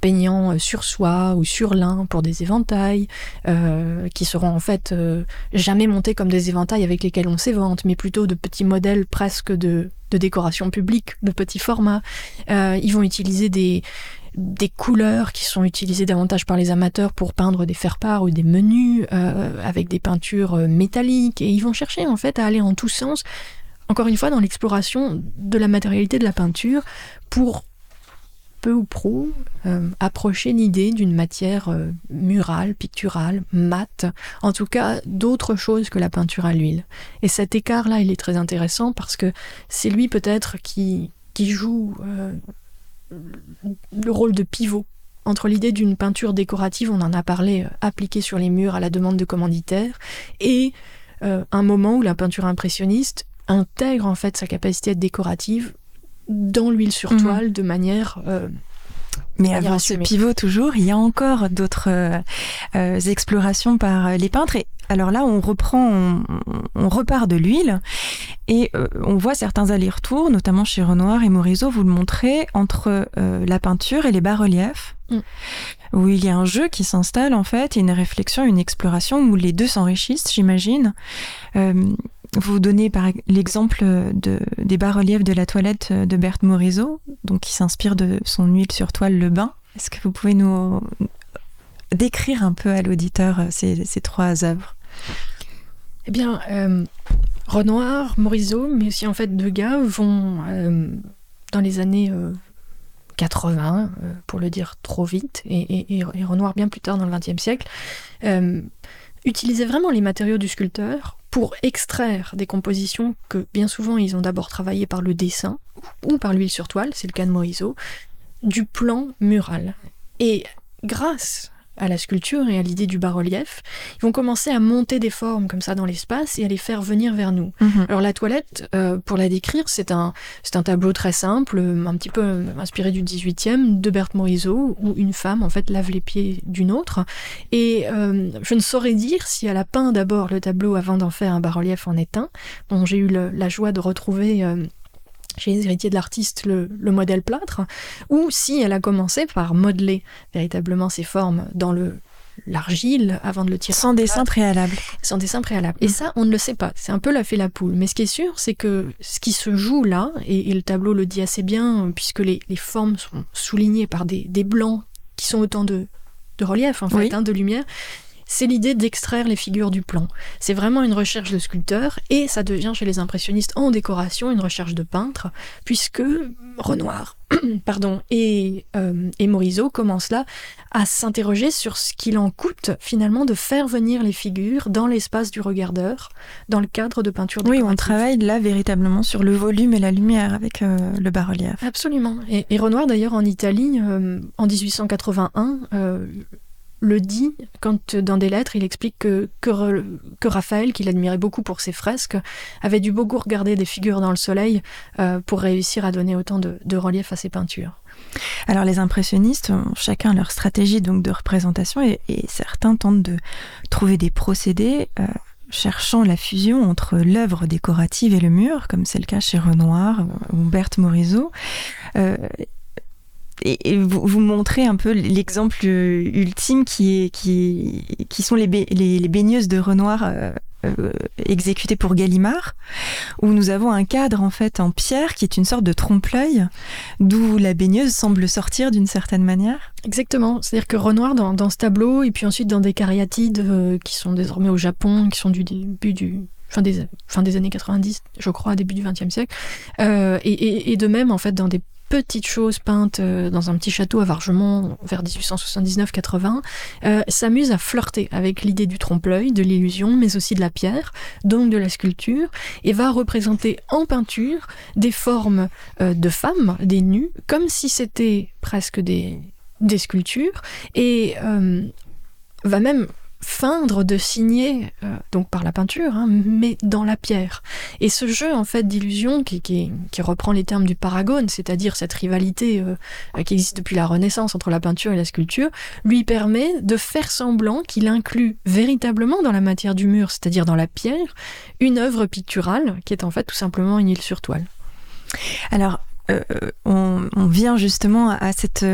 peignant euh, sur soie ou sur lin pour des éventails, qui seront en fait jamais montés comme des éventails avec lesquels on s'évente, mais plutôt de petits modèles presque de de décoration publique de petit format. Euh, ils vont utiliser des, des couleurs qui sont utilisées davantage par les amateurs pour peindre des faire-part ou des menus euh, avec des peintures euh, métalliques. Et ils vont chercher en fait à aller en tous sens, encore une fois, dans l'exploration de la matérialité de la peinture pour peu ou prou euh, approcher l'idée d'une matière euh, murale, picturale, mate, en tout cas d'autre chose que la peinture à l'huile. Et cet écart-là, il est très intéressant parce que c'est lui peut-être qui, joue euh, le rôle de pivot entre l'idée d'une peinture décorative, on en a parlé, appliquée sur les murs à la demande de commanditaires, et un moment où la peinture impressionniste intègre en fait sa capacité à être décorative dans l'huile sur mhm. toile de manière euh, mais avant ce pivot toujours, il y a encore d'autres euh, euh, explorations par les peintres. Et alors là, on reprend, on, repart de l'huile et on voit certains allers-retours, notamment chez Renoir et Morisot, vous le montrez, entre la peinture et les bas-reliefs, mm. où il y a un jeu qui s'installe en fait, et une réflexion, une exploration où les deux s'enrichissent, j'imagine. Vous donnez par l'exemple de, des bas-reliefs de la toilette de Berthe Morisot, donc qui s'inspire de son huile sur toile Le Bain. Est-ce que vous pouvez nous décrire un peu à l'auditeur euh, ces, trois œuvres? Eh bien, euh, Renoir, Morisot, mais aussi en fait Degas vont euh, dans les années 80, pour le dire trop vite, et, et, Renoir bien plus tard dans le XXe siècle, utiliser vraiment les matériaux du sculpteur pour extraire des compositions que bien souvent ils ont d'abord travaillé par le dessin ou par l'huile sur toile, c'est le cas de Morisot, du plan mural. Et grâce à la sculpture et à l'idée du bas-relief, ils vont commencer à monter des formes comme ça dans l'espace et à les faire venir vers nous. Mhm. Alors la toilette, euh, pour la décrire, c'est un, c'est un tableau très simple, un petit peu inspiré du 18e, de Berthe Morisot, où une femme en fait lave les pieds d'une autre. Et euh, je ne saurais dire si elle a peint d'abord le tableau avant d'en faire un bas-relief en étain, dont j'ai eu la joie de retrouver euh, chez les héritiers de l'artiste le, modèle plâtre, ou si elle a commencé par modeler véritablement ses formes dans le l'argile avant de le tirer. Sans dessin préalable. Sans dessin préalable. Et mm. ça, on ne le sait pas. C'est un peu la fait la poule. Mais ce qui est sûr, c'est que ce qui se joue là, et, le tableau le dit assez bien, puisque les, formes sont soulignées par des, blancs qui sont autant de, de relief, en fait, hein, de lumière, c'est l'idée d'extraire les figures du plan. C'est vraiment une recherche de sculpteur et ça devient chez les impressionnistes en décoration une recherche de peintre, puisque Renoir pardon, et, euh, et Morisot commencent là à s'interroger sur ce qu'il en coûte finalement de faire venir les figures dans l'espace du regardeur, dans le cadre de peinture Oui, on travaille là véritablement sur le volume et la lumière avec euh, le bas-relief. Absolument. Et, Renoir d'ailleurs en Italie, euh, en 1881, le dit quand dans des lettres il explique que, que, Raphaël, qu'il admirait beaucoup pour ses fresques, avait dû beaucoup regarder des figures dans le soleil euh, pour réussir à donner autant de, relief à ses peintures. Alors les impressionnistes ont chacun leur stratégie donc de représentation et, certains tentent de trouver des procédés euh, cherchant la fusion entre l'œuvre décorative et le mur, comme c'est le cas chez Renoir ou Berthe Morisot. Euh, et, vous, montrez un peu l'exemple ultime qui, est, qui, qui sont les, les, baigneuses de Renoir euh, euh, exécutées pour Gallimard, où nous avons un cadre en fait en pierre qui est une sorte de trompe-l'œil, d'où la baigneuse semble sortir d'une certaine manière. Exactement, c'est-à-dire que Renoir dans, ce tableau, et puis ensuite dans des cariatides euh, qui sont désormais au Japon, qui sont du début du fin des, fin des années 90, je crois, début du XXe siècle, et, et, de même en fait dans des petites choses peintes euh, dans un petit château à Vargemont vers 1879-80, euh, s'amuse à flirter avec l'idée du trompe-l'œil, de l'illusion, mais aussi de la pierre, donc de la sculpture, et va représenter en peinture des formes euh, de femmes, des nus, comme si c'était presque des, des sculptures, et va même feindre de signer, euh, donc par la peinture, hein, mais dans la pierre. Et ce jeu en fait d'illusion qui, qui, reprend les termes du paragone, c'est-à-dire cette rivalité euh, qui existe depuis la Renaissance entre la peinture et la sculpture, lui permet de faire semblant qu'il inclut véritablement dans la matière du mur, c'est-à-dire dans la pierre, une œuvre picturale qui est en fait tout simplement une île sur toile. Alors, euh, on, on, vient justement à cette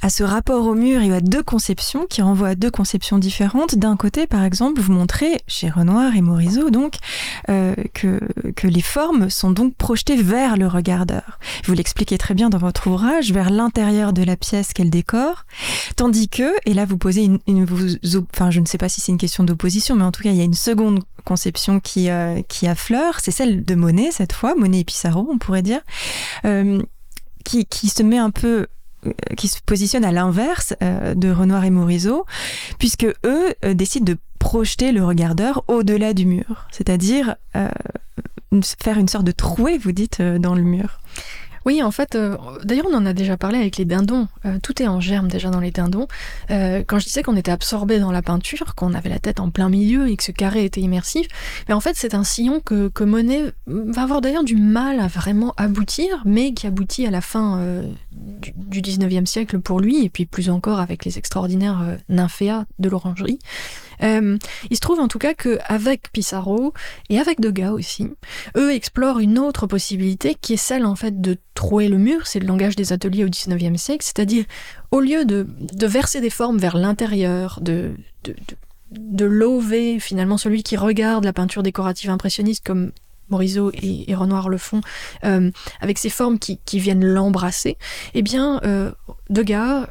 à ce rapport au mur il y a deux conceptions qui renvoient à deux conceptions différentes. D'un côté, par exemple, vous montrez chez Renoir et Morisot donc euh, que, que les formes sont donc projetées vers le regardeur. Vous l'expliquez très bien dans votre ouvrage, vers l'intérieur de la pièce qu'elle décore, tandis que, et là vous posez une, une enfin je ne sais pas si c'est une question d'opposition, mais en tout cas il y a une seconde conception qui, euh, qui affleure, c'est celle de Monet cette fois, Monet et Pissarro on pourrait dire, euh, qui, qui se met un peu qui se positionne à l'inverse euh, de Renoir et Morisot, puisque eux euh, décident de projeter le regardeur au-delà du mur, c'est-à-dire euh, faire une sorte de trouée, vous dites, dans le mur. Oui, en fait, d'ailleurs, on en a déjà parlé avec les dindons. Tout est en germe déjà dans les dindons. Quand je disais qu'on était absorbé dans la peinture, qu'on avait la tête en plein milieu et que ce carré était immersif, mais en fait, c'est un sillon que, que, Monet va avoir d'ailleurs du mal à vraiment aboutir, mais qui aboutit à la fin du, du 19e siècle pour lui, et puis plus encore avec les extraordinaires nymphéas de l'orangerie. Euh, il se trouve en tout cas qu'avec Pissarro et avec Degas aussi, eux explorent une autre possibilité qui est celle en fait de trouer le mur, c'est le langage des ateliers au 19e siècle, c'est-à-dire au lieu de, de, verser des formes vers l'intérieur, de, de, de, lover finalement celui qui regarde la peinture décorative impressionniste comme Morisot et, Renoir le font, euh, avec ces formes qui, qui viennent l'embrasser, eh bien, euh, Degas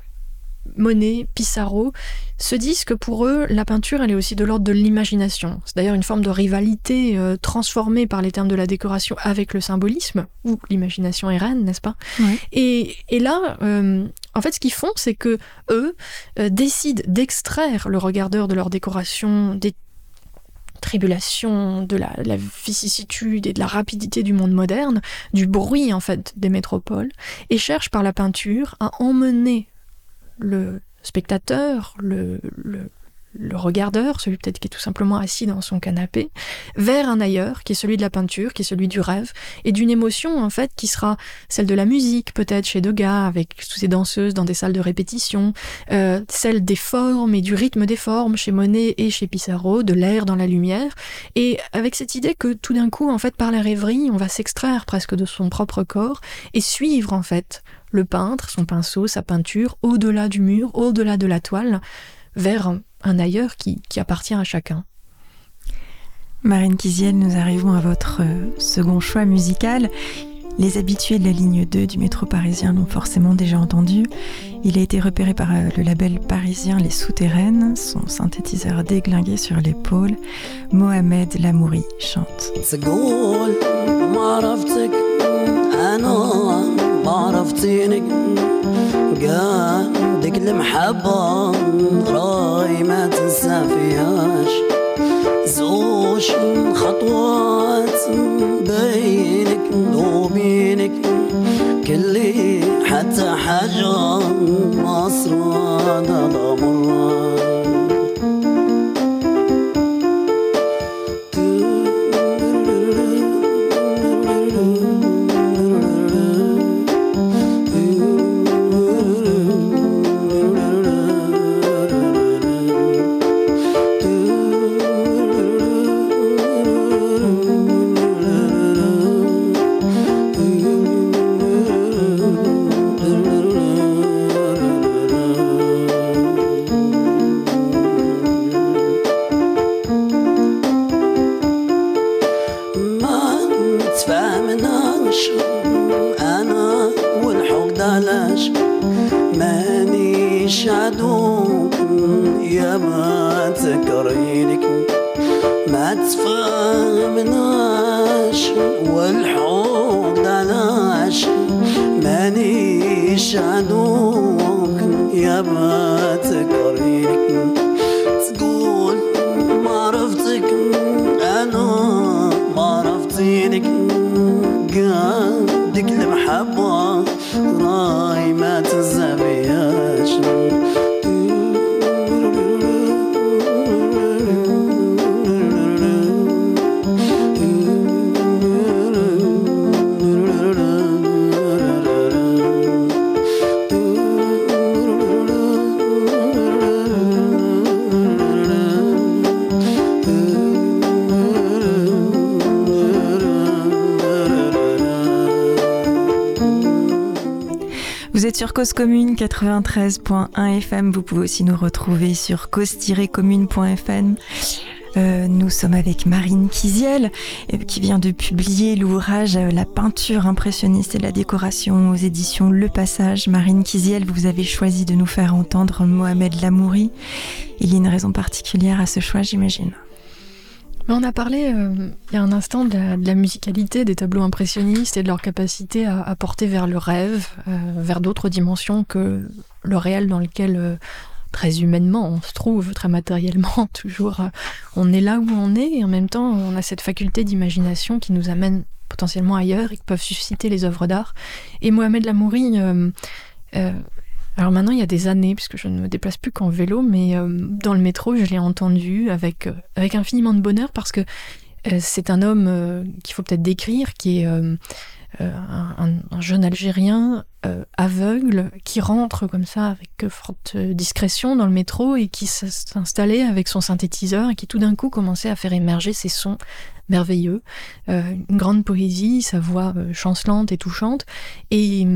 Monet, Pissarro, se disent que pour eux, la peinture, elle est aussi de l'ordre de l'imagination. C'est d'ailleurs une forme de rivalité euh, transformée par les termes de la décoration avec le symbolisme, où l'imagination est reine, n'est-ce pas? Et, là, en fait, ce qu'ils font, c'est que eux décident d'extraire le regardeur de leur décoration des tribulations, de la, vicissitude et de la rapidité du monde moderne, du bruit en fait des métropoles, et cherchent par la peinture à emmener le spectateur, le, regardeur, celui peut-être qui est tout simplement assis dans son canapé, vers un ailleurs, qui est celui de la peinture, qui est celui du rêve, et d'une émotion en fait qui sera celle de la musique, peut-être chez Degas, avec toutes ces danseuses dans des salles de répétition, euh, celle des formes et du rythme des formes chez Monet et chez Pissarro, de l'air dans la lumière, et avec cette idée que tout d'un coup, en fait, par la rêverie, on va s'extraire presque de son propre corps et suivre en fait le peintre, son pinceau, sa peinture, au-delà du mur, au-delà de la toile, vers un ailleurs qui, appartient à chacun. Marine Kiziel, nous arrivons à votre euh, second choix musical. Les habitués de la ligne 2 du métro parisien l'ont forcément déjà entendu. Il a été repéré par euh, le label parisien Les Souterraines, son synthétiseur déglingué sur l'épaule. Mohamed Lamouri chante. عرفتينك قادك المحبة راي ما تنسى فيهاش. زوش خطوات بينك وبينك كلي حتى حاجة مصر أنا ضمرها amor. Sur Cause Commune 93.1 FM. Vous pouvez aussi nous retrouver sur cause-commune.fm. Euh, nous sommes avec Marine Kiziel, euh, qui vient de publier l'ouvrage euh, La peinture impressionniste et la décoration aux éditions Le Passage. Marine Kiziel, vous avez choisi de nous faire entendre Mohamed Lamouri. Il y a une raison particulière à ce choix, j'imagine. Mais on a parlé euh, il y a un instant de la, musicalité des tableaux impressionnistes et de leur capacité à, porter vers le rêve, euh, vers d'autres dimensions que le réel dans lequel, euh, très humainement, on se trouve, très matériellement, toujours, on est là où on est et en même temps, on a cette faculté d'imagination qui nous amène potentiellement ailleurs et qui peuvent susciter les œuvres d'art. Et Mohamed Lamouri, alors maintenant, il y a des années, puisque je ne me déplace plus qu'en vélo, mais euh, dans le métro, je l'ai entendu avec, euh, infiniment de bonheur parce que euh, c'est un homme qu'il faut peut-être décrire, qui est un, un jeune Algérien aveugle qui rentre comme ça avec forte discrétion dans le métro et qui s'installait avec son synthétiseur et qui tout d'un coup commençait à faire émerger ces sons merveilleux, une grande poésie, sa voix chancelante et touchante. Et,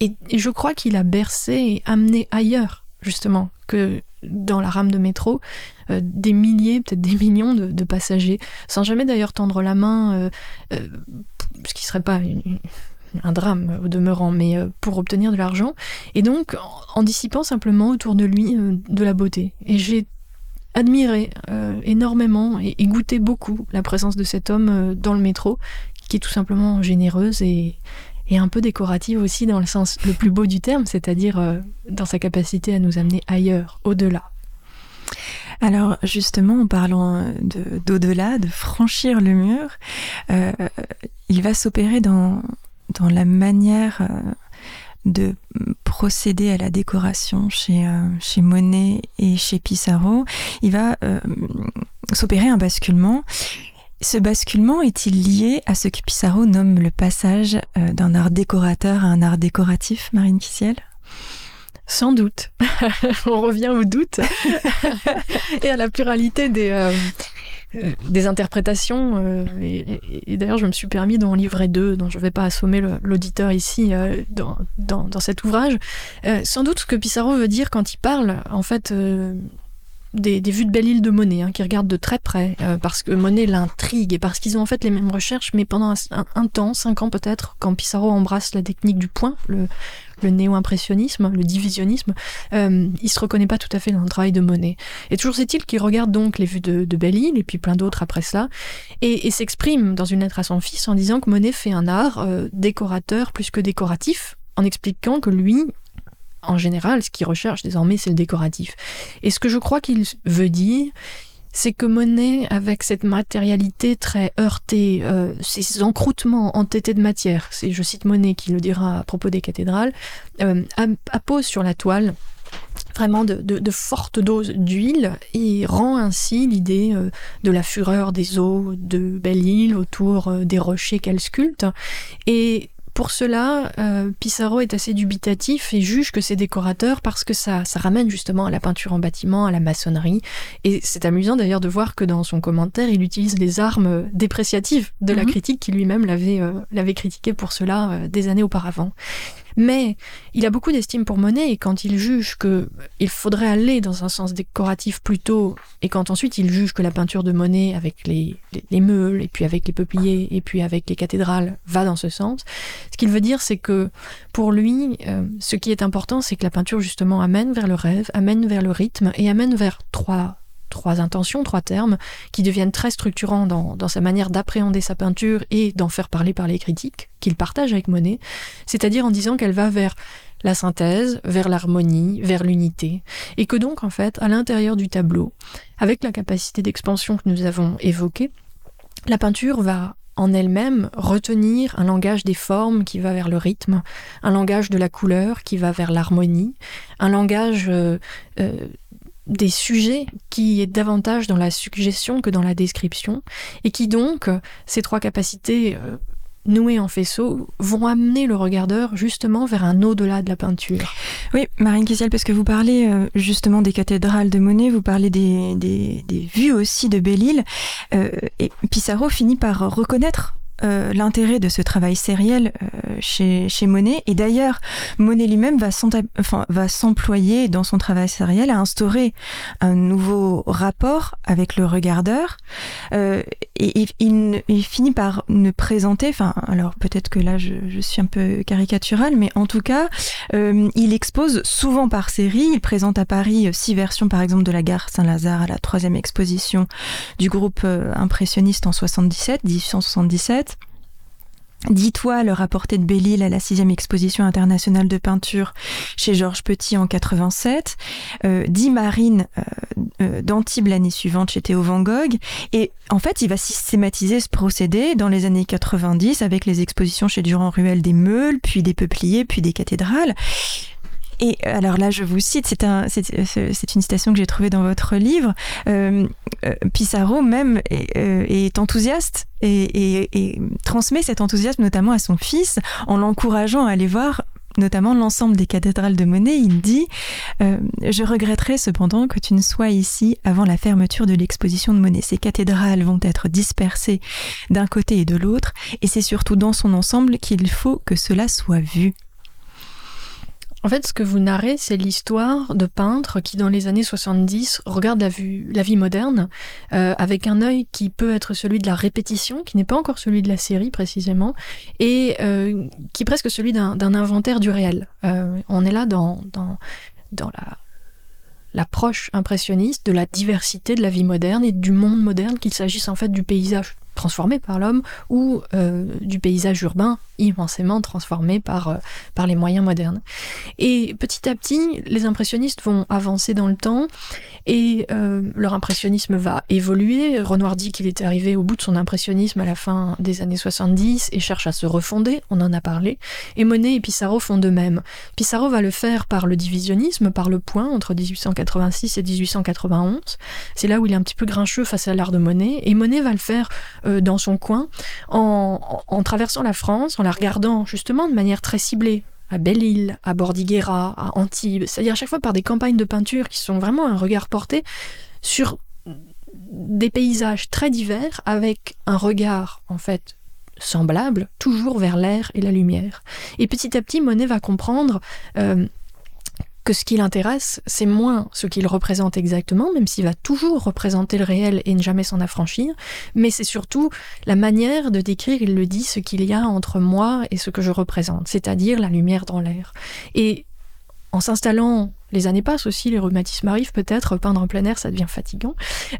et, je crois qu'il a bercé et amené ailleurs, justement, que dans la rame de métro, euh, des milliers, peut-être des millions de, passagers, sans jamais d'ailleurs tendre la main, euh, euh, ce qui serait pas un drame au demeurant, mais pour obtenir de l'argent, et donc en, dissipant simplement autour de lui de la beauté. Et j'ai admiré énormément et, goûté beaucoup la présence de cet homme dans le métro, qui est tout simplement généreuse et, et un peu décorative aussi dans le sens le plus beau du terme, c'est-à-dire euh, dans sa capacité à nous amener ailleurs, au-delà. Alors justement, en parlant d'au-delà, de, franchir le mur, euh, il va s'opérer dans, dans la manière euh, de procéder à la décoration chez, chez Monet et chez Pissarro. Il va s'opérer un basculement. Ce basculement est-il lié à ce que Pissarro nomme le passage euh, d'un art décorateur à un art décoratif, Marine Kissiel sans doute. On revient au doute et à la pluralité des, euh, des interprétations. Euh, et, et, et d'ailleurs, je me suis permis d'en livrer deux, dont je ne vais pas assommer l'auditeur ici euh, dans, dans, dans, cet ouvrage. Euh, sans doute ce que Pissarro veut dire quand il parle, en fait, euh, des, vues de Belle-Île de Monet, hein, qui regardent de très près, euh, parce que Monet l'intrigue et parce qu'ils ont en fait les mêmes recherches, mais pendant un, temps, cinq ans peut-être, quand Pissarro embrasse la technique du point, le, néo-impressionnisme, le divisionnisme, euh, il se reconnaît pas tout à fait dans le travail de Monet. Et toujours est-il qu'il regarde donc les vues de, Belle-Île et puis plein d'autres après et, et s'exprime dans une lettre à son fils en disant que Monet fait un art euh, décorateur plus que décoratif, en expliquant que lui, en général, ce qu'il recherche désormais, c'est le décoratif. Et ce que je crois qu'il veut dire, c'est que Monet, avec cette matérialité très heurtée, euh, ces encroûtements entêtés de matière, c'est, je cite Monet qui le dira à propos des cathédrales, euh, appose sur la toile vraiment de, fortes doses d'huile et rend ainsi l'idée euh, de la fureur des eaux de Belle-Île autour des rochers qu'elle sculpte. Et pour cela, euh, Pissarro est assez dubitatif et juge que c'est décorateur parce que ça, ça ramène justement à la peinture en bâtiment, à la maçonnerie. Et c'est amusant d'ailleurs de voir que dans son commentaire, il utilise les armes dépréciatives de mm -hmm. la critique qui lui-même l'avait euh, critiqué pour cela euh, des années auparavant. Mais il a beaucoup d'estime pour Monet et quand il juge qu'il faudrait aller dans un sens décoratif plutôt, et quand ensuite il juge que la peinture de Monet avec les, les, meules, et puis avec les peupliers, et puis avec les cathédrales va dans ce sens, ce qu'il veut dire c'est que pour lui, euh, ce qui est important c'est que la peinture justement amène vers le rêve, amène vers le rythme et amène vers trois trois intentions, trois termes, qui deviennent très structurants dans, sa manière d'appréhender sa peinture et d'en faire parler par les critiques, qu'il partage avec Monet, c'est-à-dire en disant qu'elle va vers la synthèse, vers l'harmonie, vers l'unité, et que donc en fait, à l'intérieur du tableau, avec la capacité d'expansion que nous avons évoquée, la peinture va en elle-même retenir un langage des formes qui va vers le rythme, un langage de la couleur qui va vers l'harmonie, un langage euh, euh, des sujets qui est davantage dans la suggestion que dans la description, et qui donc, ces trois capacités euh, nouées en faisceau, vont amener le regardeur justement vers un au-delà de la peinture. Oui, Marine Kessiel, parce que vous parlez euh, justement des cathédrales de Monet, vous parlez des, des, vues aussi de Belle-Île, euh, et Pissarro finit par reconnaître euh, l'intérêt de ce travail sériel euh, chez, Monet. Et d'ailleurs, Monet lui-même va, s'employer dans son travail sériel à instaurer un nouveau rapport avec le regardeur. Euh, et, il, finit par ne présenter, enfin, alors peut-être que là je, suis un peu caricatural, mais en tout cas, il expose souvent par série. Il présente à Paris six versions, par exemple, de la gare Saint-Lazare à la troisième exposition du groupe impressionniste en 77, 1877. 10 toiles rapportées de Belle-Île à la sixième exposition internationale de peinture chez Georges Petit en 87, euh, 10 marines euh, euh, d'Antibes l'année suivante chez Théo Van Gogh. Et en fait, il va systématiser ce procédé dans les années 90 avec les expositions chez Durand-Ruel des Meules, puis des Peupliers, puis des cathédrales. Et alors là, je vous cite, c'est un, c'est, une citation que j'ai trouvée dans votre livre. Euh, euh Pissarro même est, euh, enthousiaste et, et, et, transmet cet enthousiasme notamment à son fils en l'encourageant à aller voir notamment l'ensemble des cathédrales de Monet, il dit euh, Je regretterai cependant que tu ne sois ici avant la fermeture de l'exposition de Monet. Ces cathédrales vont être dispersées d'un côté et de l'autre, et c'est surtout dans son ensemble qu'il faut que cela soit vu. En fait, ce que vous narrez, c'est l'histoire de peintres qui, dans les années 70, regardent la, vie moderne euh, avec un œil qui peut être celui de la répétition, qui n'est pas encore celui de la série précisément, et euh, qui est presque celui d'un inventaire du réel. Euh, on est là dans, dans, dans la l'approche impressionniste de la diversité de la vie moderne et du monde moderne, qu'il s'agisse en fait du paysage transformé par l'homme ou du paysage urbain immensément transformé par, euh, par les moyens modernes. Et petit à petit, les impressionnistes vont avancer dans le temps et euh, leur impressionnisme va évoluer. Renoir dit qu'il était arrivé au bout de son impressionnisme à la fin des années 70 et cherche à se refonder, on en a parlé. Et Monet et Pissarro font de même. Pissarro va le faire par le divisionnisme, par le point entre 1886 et 1891. C'est là où il est un petit peu grincheux face à l'art de Monet. Et Monet va le faire euh, dans son coin en, en, traversant la France, en la regardant justement de manière très ciblée à Belle-Île, à Bordiguera, à Antibes, c'est-à-dire à chaque fois par des campagnes de peinture qui sont vraiment un regard porté sur des paysages très divers avec un regard en fait semblable, toujours vers l'air et la lumière. Et petit à petit, Monet va comprendre euh, que ce qui l'intéresse, c'est moins ce qu'il représente exactement, même s'il va toujours représenter le réel et ne jamais s'en affranchir, mais c'est surtout la manière de décrire, il le dit, ce qu'il y a entre moi et ce que je représente, c'est-à-dire la lumière dans l'air. Et en s'installant, les années passent aussi, les rhumatismes arrivent peut-être, peindre en plein air, ça devient fatigant.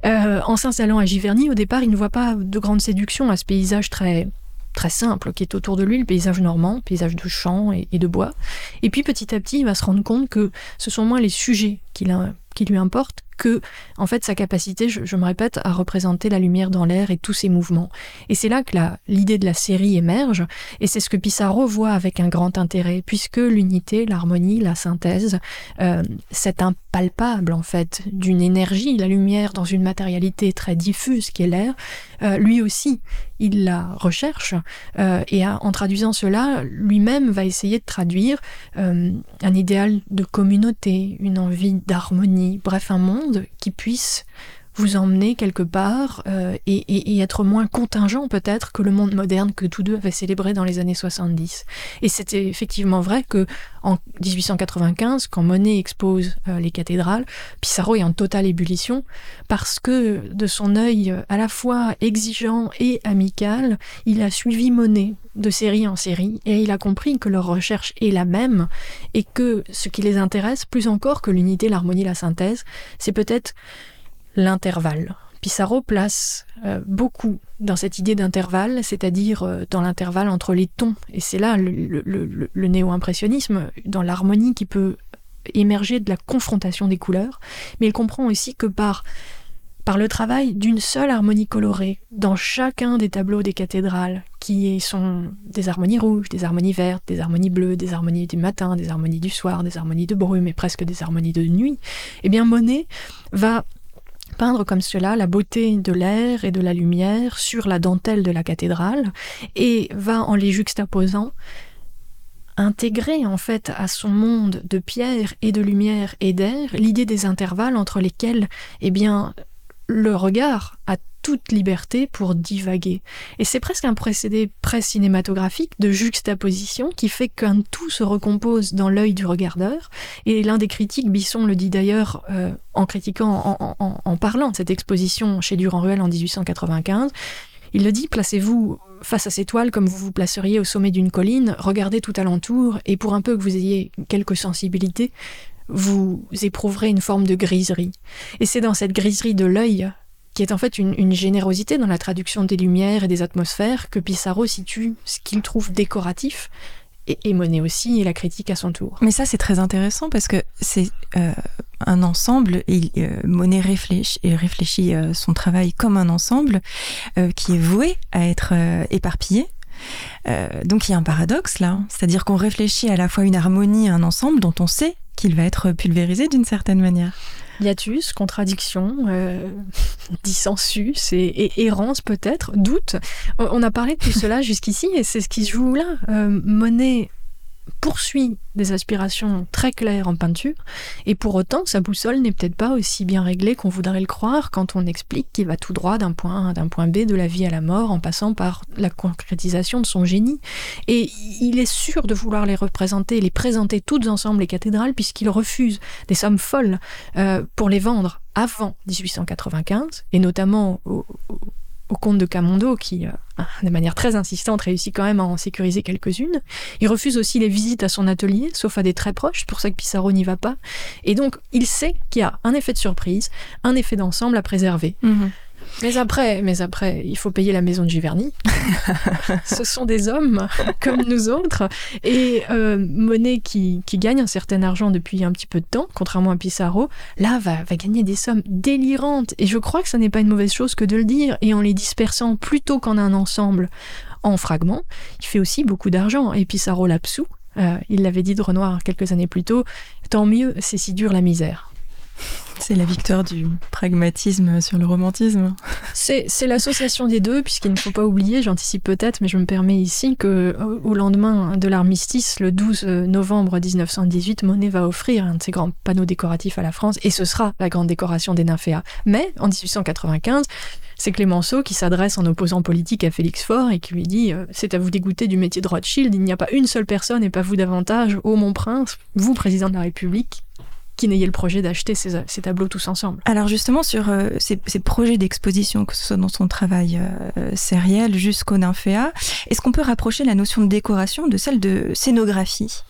Euh, en s'installant à Giverny, au départ, il ne voit pas de grande séduction à ce paysage très très simple qui est autour de lui, le paysage normand, paysage de champs et, de bois. Et puis petit à petit, il va se rendre compte que ce sont moins les sujets qui, qui lui importent que, en fait, sa capacité, je, me répète, à représenter la lumière dans l'air et tous ses mouvements. Et c'est là que l'idée de la série émerge, et c'est ce que Pissarro voit avec un grand intérêt, puisque l'unité, l'harmonie, la synthèse, euh, c'est impalpable, en fait, d'une énergie, la lumière dans une matérialité très diffuse qui est l'air, euh, lui aussi, il la recherche, euh, et en traduisant cela, lui-même va essayer de traduire un idéal de communauté, une envie d'harmonie, bref, un monde qui puisse vous emmener quelque part euh, et, et- et être moins contingent peut-être que le monde moderne que tous deux avaient célébré dans les années 70. Et c'était effectivement vrai que en 1895, quand Monet expose euh, les cathédrales, Pissarro est en totale ébullition parce que de son œil à la fois exigeant et amical, il a suivi Monet de série en série et il a compris que leur recherche est la même et que ce qui les intéresse plus encore que l'unité, l'harmonie, la synthèse, c'est peut-être l'intervalle. Pissarro place euh, beaucoup dans cette idée d'intervalle, c'est-à-dire euh, dans l'intervalle entre les tons. Et c'est là le, le- néo-impressionnisme, dans l'harmonie qui peut émerger de la confrontation des couleurs. Mais il comprend aussi que par, par le travail d'une seule harmonie colorée, dans chacun des tableaux des cathédrales, qui sont des harmonies rouges, des harmonies vertes, des harmonies bleues, des harmonies du matin, des harmonies du soir, des harmonies de brume et presque des harmonies de nuit, eh bien Monet va peindre comme cela la beauté de l'air et de la lumière sur la dentelle de la cathédrale et va en les juxtaposant intégrer en fait à son monde de pierre et de lumière et d'air l'idée des intervalles entre lesquels eh bien le regard a toute liberté pour divaguer. Et c'est presque un procédé pré-cinématographique de juxtaposition qui fait qu'un tout se recompose dans l'œil du regardeur. Et l'un des critiques, Bisson le dit d'ailleurs euh, en critiquant, en parlant de cette exposition chez Durand-Ruel en 1895, il le dit, placez-vous face à ces toiles comme vous vous placeriez au sommet d'une colline, regardez tout alentour, et pour un peu que vous ayez quelque sensibilité, vous éprouverez une forme de griserie. Et c'est dans cette griserie de l'œil, qui est en fait une, générosité dans la traduction des lumières et des atmosphères, que Pissarro situe ce qu'il trouve décoratif, et, et Monet aussi, et la critique à son tour. Mais ça, c'est très intéressant parce que c'est euh, un ensemble. Il- euh, Monet réfléchit, et réfléchit euh, son travail comme un ensemble euh, qui est voué à être euh, éparpillé. Euh, donc il y a un paradoxe là, c'est-à-dire qu'on réfléchit à la fois une harmonie, un ensemble dont on sait qu'il va être pulvérisé d'une certaine manière. Hiatus, contradiction, euh, dissensus et, errance peut-être, doute. On a parlé de tout cela jusqu'ici et c'est ce qui se joue là. Euh, Monet poursuit des aspirations très claires en peinture et pour autant sa boussole n'est peut-être pas aussi bien réglée qu'on voudrait le croire quand on explique qu'il va tout droit d'un point A d'un point B de la vie à la mort en passant par la concrétisation de son génie. Et il est sûr de vouloir les représenter, les présenter toutes ensemble les cathédrales puisqu'il refuse des sommes folles euh, pour les vendre avant 1895, et notamment au- au comte de Camondo, qui, euh, de manière très insistante, réussit quand même à en sécuriser quelques-unes. Il refuse aussi les visites à son atelier, sauf à des très proches, pour ça que Pissarro n'y va pas. Et donc, il sait qu'il y a un effet de surprise, un effet d'ensemble à préserver. Mais après, mais après, il faut payer la maison de Giverny. Ce sont des hommes comme nous autres. Et euh, Monet, qui, qui gagne un certain argent depuis un petit peu de temps, contrairement à Pissarro, là, va, va gagner des sommes délirantes. Et je crois que ça n'est pas une mauvaise chose que de le dire. Et en les dispersant plutôt qu'en un ensemble en fragments, il fait aussi beaucoup d'argent. Et Pissarro l'absout. Euh, il l'avait dit de Renoir quelques années plus tôt. Tant mieux, c'est si dur la misère. C'est la victoire du pragmatisme sur le romantisme. C'est l'association des deux, puisqu'il ne faut pas oublier, j'anticipe peut-être, mais je me permets ici que au au lendemain de l'armistice, le 12 novembre 1918, Monet va offrir un de ses grands panneaux décoratifs à la France, et ce sera la grande décoration des nymphéas. Mais en 1895, c'est Clémenceau qui s'adresse en opposant politique à Félix Faure et qui lui dit euh, C'est à vous dégoûter du métier de Rothschild, il n'y a pas une seule personne, et pas vous davantage, ô mon prince, vous, président de la République, qui n'ayez le projet d'acheter ces, ces tableaux tous ensemble. Alors justement sur euh, ces, ces projets d'exposition, que ce soit dans son travail euh, sériel jusqu'au nymphéa, est-ce qu'on peut rapprocher la notion de décoration de celle de scénographie?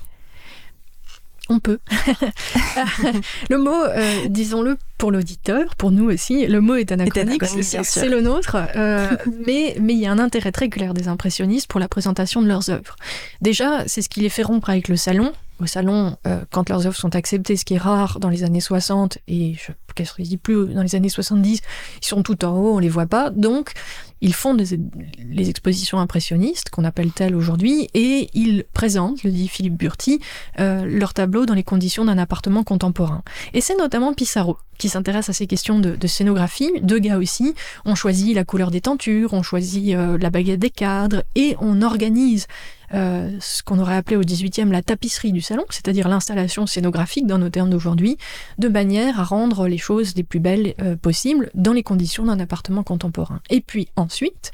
On peut. le mot, euh, disons-le pour l'auditeur, pour nous aussi, le mot est anachronique, anachronique, c'est le nôtre, euh, mais mais il y a un intérêt très clair des impressionnistes pour la présentation de leurs œuvres. Déjà, c'est ce qui les fait rompre avec le salon. Au salon, euh, quand leurs œuvres sont acceptées, ce qui est rare dans les années 60 et je je dis plus dans les années 70, ils sont tout en haut, on les voit pas. Donc, ils font les expositions impressionnistes, qu'on appelle telles aujourd'hui, et ils présentent, le dit Philippe Burti, euh, leurs tableaux dans les conditions d'un appartement contemporain. Et c'est notamment Pissarro qui s'intéresse à ces questions de, de scénographie. Deux gars aussi, on choisit la couleur des tentures, on choisit euh, la baguette des cadres, et on organise euh, ce qu'on aurait appelé au 18e la tapisserie du salon, c'est-à-dire l'installation scénographique dans nos termes d'aujourd'hui, de manière à rendre les choses les plus belles euh, possibles dans les conditions d'un appartement contemporain. Et puis ensuite,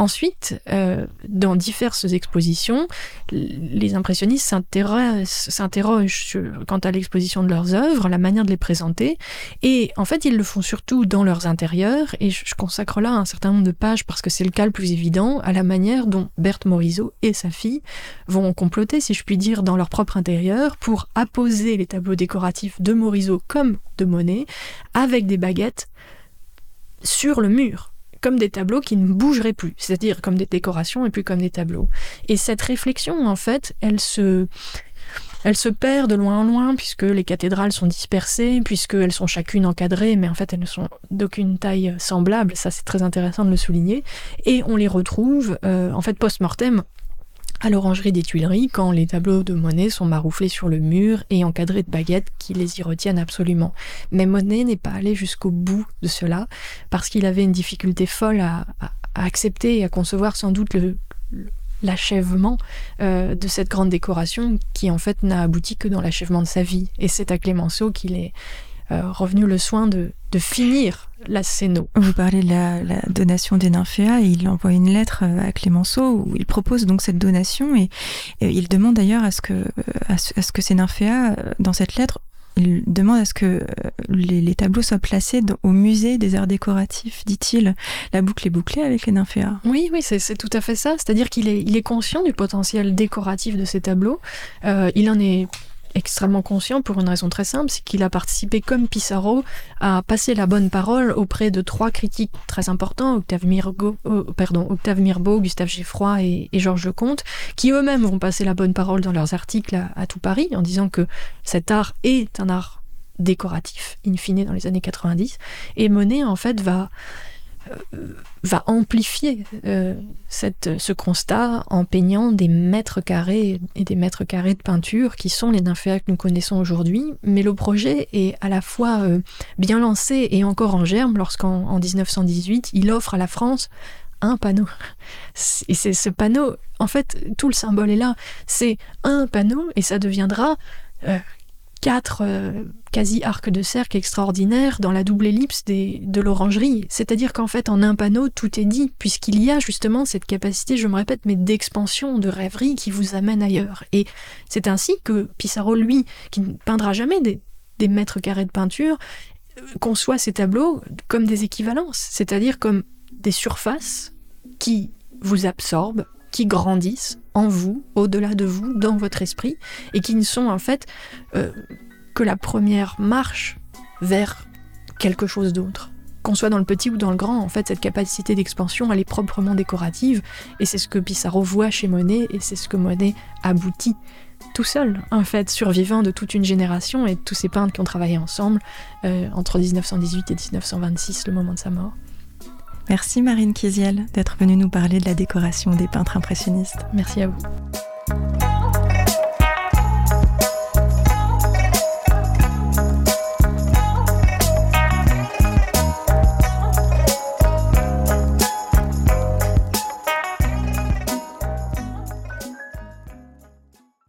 Ensuite, euh, dans diverses expositions, les impressionnistes s'interrogent quant à l'exposition de leurs œuvres, la manière de les présenter, et en fait, ils le font surtout dans leurs intérieurs, et je consacre là un certain nombre de pages parce que c'est le cas le plus évident, à la manière dont Berthe Morisot et sa fille vont comploter, si je puis dire, dans leur propre intérieur pour apposer les tableaux décoratifs de Morisot comme de Monet avec des baguettes sur le mur comme des tableaux qui ne bougeraient plus, c'est-à-dire comme des décorations et puis comme des tableaux. Et cette réflexion, en fait, elle se, elle se perd de loin en loin puisque les cathédrales sont dispersées, puisqu'elles sont chacune encadrées, mais en fait elles ne sont d'aucune taille semblable, ça c'est très intéressant de le souligner, et on les retrouve euh, en fait post-mortem à l'orangerie des Tuileries quand les tableaux de Monet sont marouflés sur le mur et encadrés de baguettes qui les y retiennent absolument. Mais Monet n'est pas allé jusqu'au bout de cela parce qu'il avait une difficulté folle à, accepter et à concevoir sans doute l'achèvement euh, de cette grande décoration qui en fait n'a abouti que dans l'achèvement de sa vie. Et c'est à Clémenceau qu'il est, revenu le soin de, finir la scéno. Vous parlez de la, donation des nymphéas et il envoie une lettre euh, à Clémenceau où il propose donc cette donation et, il demande d'ailleurs à ce que à ce, que ces nymphéas euh, dans cette lettre il demande à ce que les, tableaux soient placés au musée des arts décoratifs, dit-il. La boucle est bouclée avec les nymphéas. Oui, oui, c'est tout à fait ça. C'est-à-dire qu'il est, il est conscient du potentiel décoratif de ces tableaux. il en est extrêmement conscient pour une raison très simple, c'est qu'il a participé comme Pissarro à passer la bonne parole auprès de trois critiques très importants, Octave, euh, Octave Mirbeau, Gustave Geffroy et, Georges Comte, qui eux-mêmes vont passer la bonne parole dans leurs articles à, tout Paris en disant que cet art est un art décoratif, in fine, dans les années 90. Et Monet, en fait, va va amplifier euh, ce constat en peignant des mètres carrés et des mètres carrés de peinture qui sont les nymphéas que nous connaissons aujourd'hui. Mais le projet est à la fois euh, bien lancé et encore en germe lorsqu'en 1918, il offre à la France un panneau. Et c'est ce panneau, en fait, tout le symbole est là. C'est un panneau et ça deviendra quatre euh, quasi-arcs de cercle extraordinaires dans la double ellipse de l'orangerie. C'est-à-dire qu'en fait, en un panneau, tout est dit, puisqu'il y a justement cette capacité, je me répète, mais d'expansion, de rêverie qui vous amène ailleurs. Et c'est ainsi que Pissarro, lui, qui ne peindra jamais des, des mètres carrés de peinture, euh, conçoit ces tableaux comme des équivalences, c'est-à-dire comme des surfaces qui vous absorbent, qui grandissent en vous, au-delà de vous, dans votre esprit, et qui ne sont en fait euh, que la première marche vers quelque chose d'autre. Qu'on soit dans le petit ou dans le grand, en fait, cette capacité d'expansion, elle est proprement décorative, et c'est ce que Pissarro voit chez Monet, et c'est ce que Monet aboutit tout seul, en fait, survivant de toute une génération et de tous ces peintres qui ont travaillé ensemble euh, entre 1918 et 1926, le moment de sa mort. Merci Marine Kiziel d'être venue nous parler de la décoration des peintres impressionnistes. Merci à vous.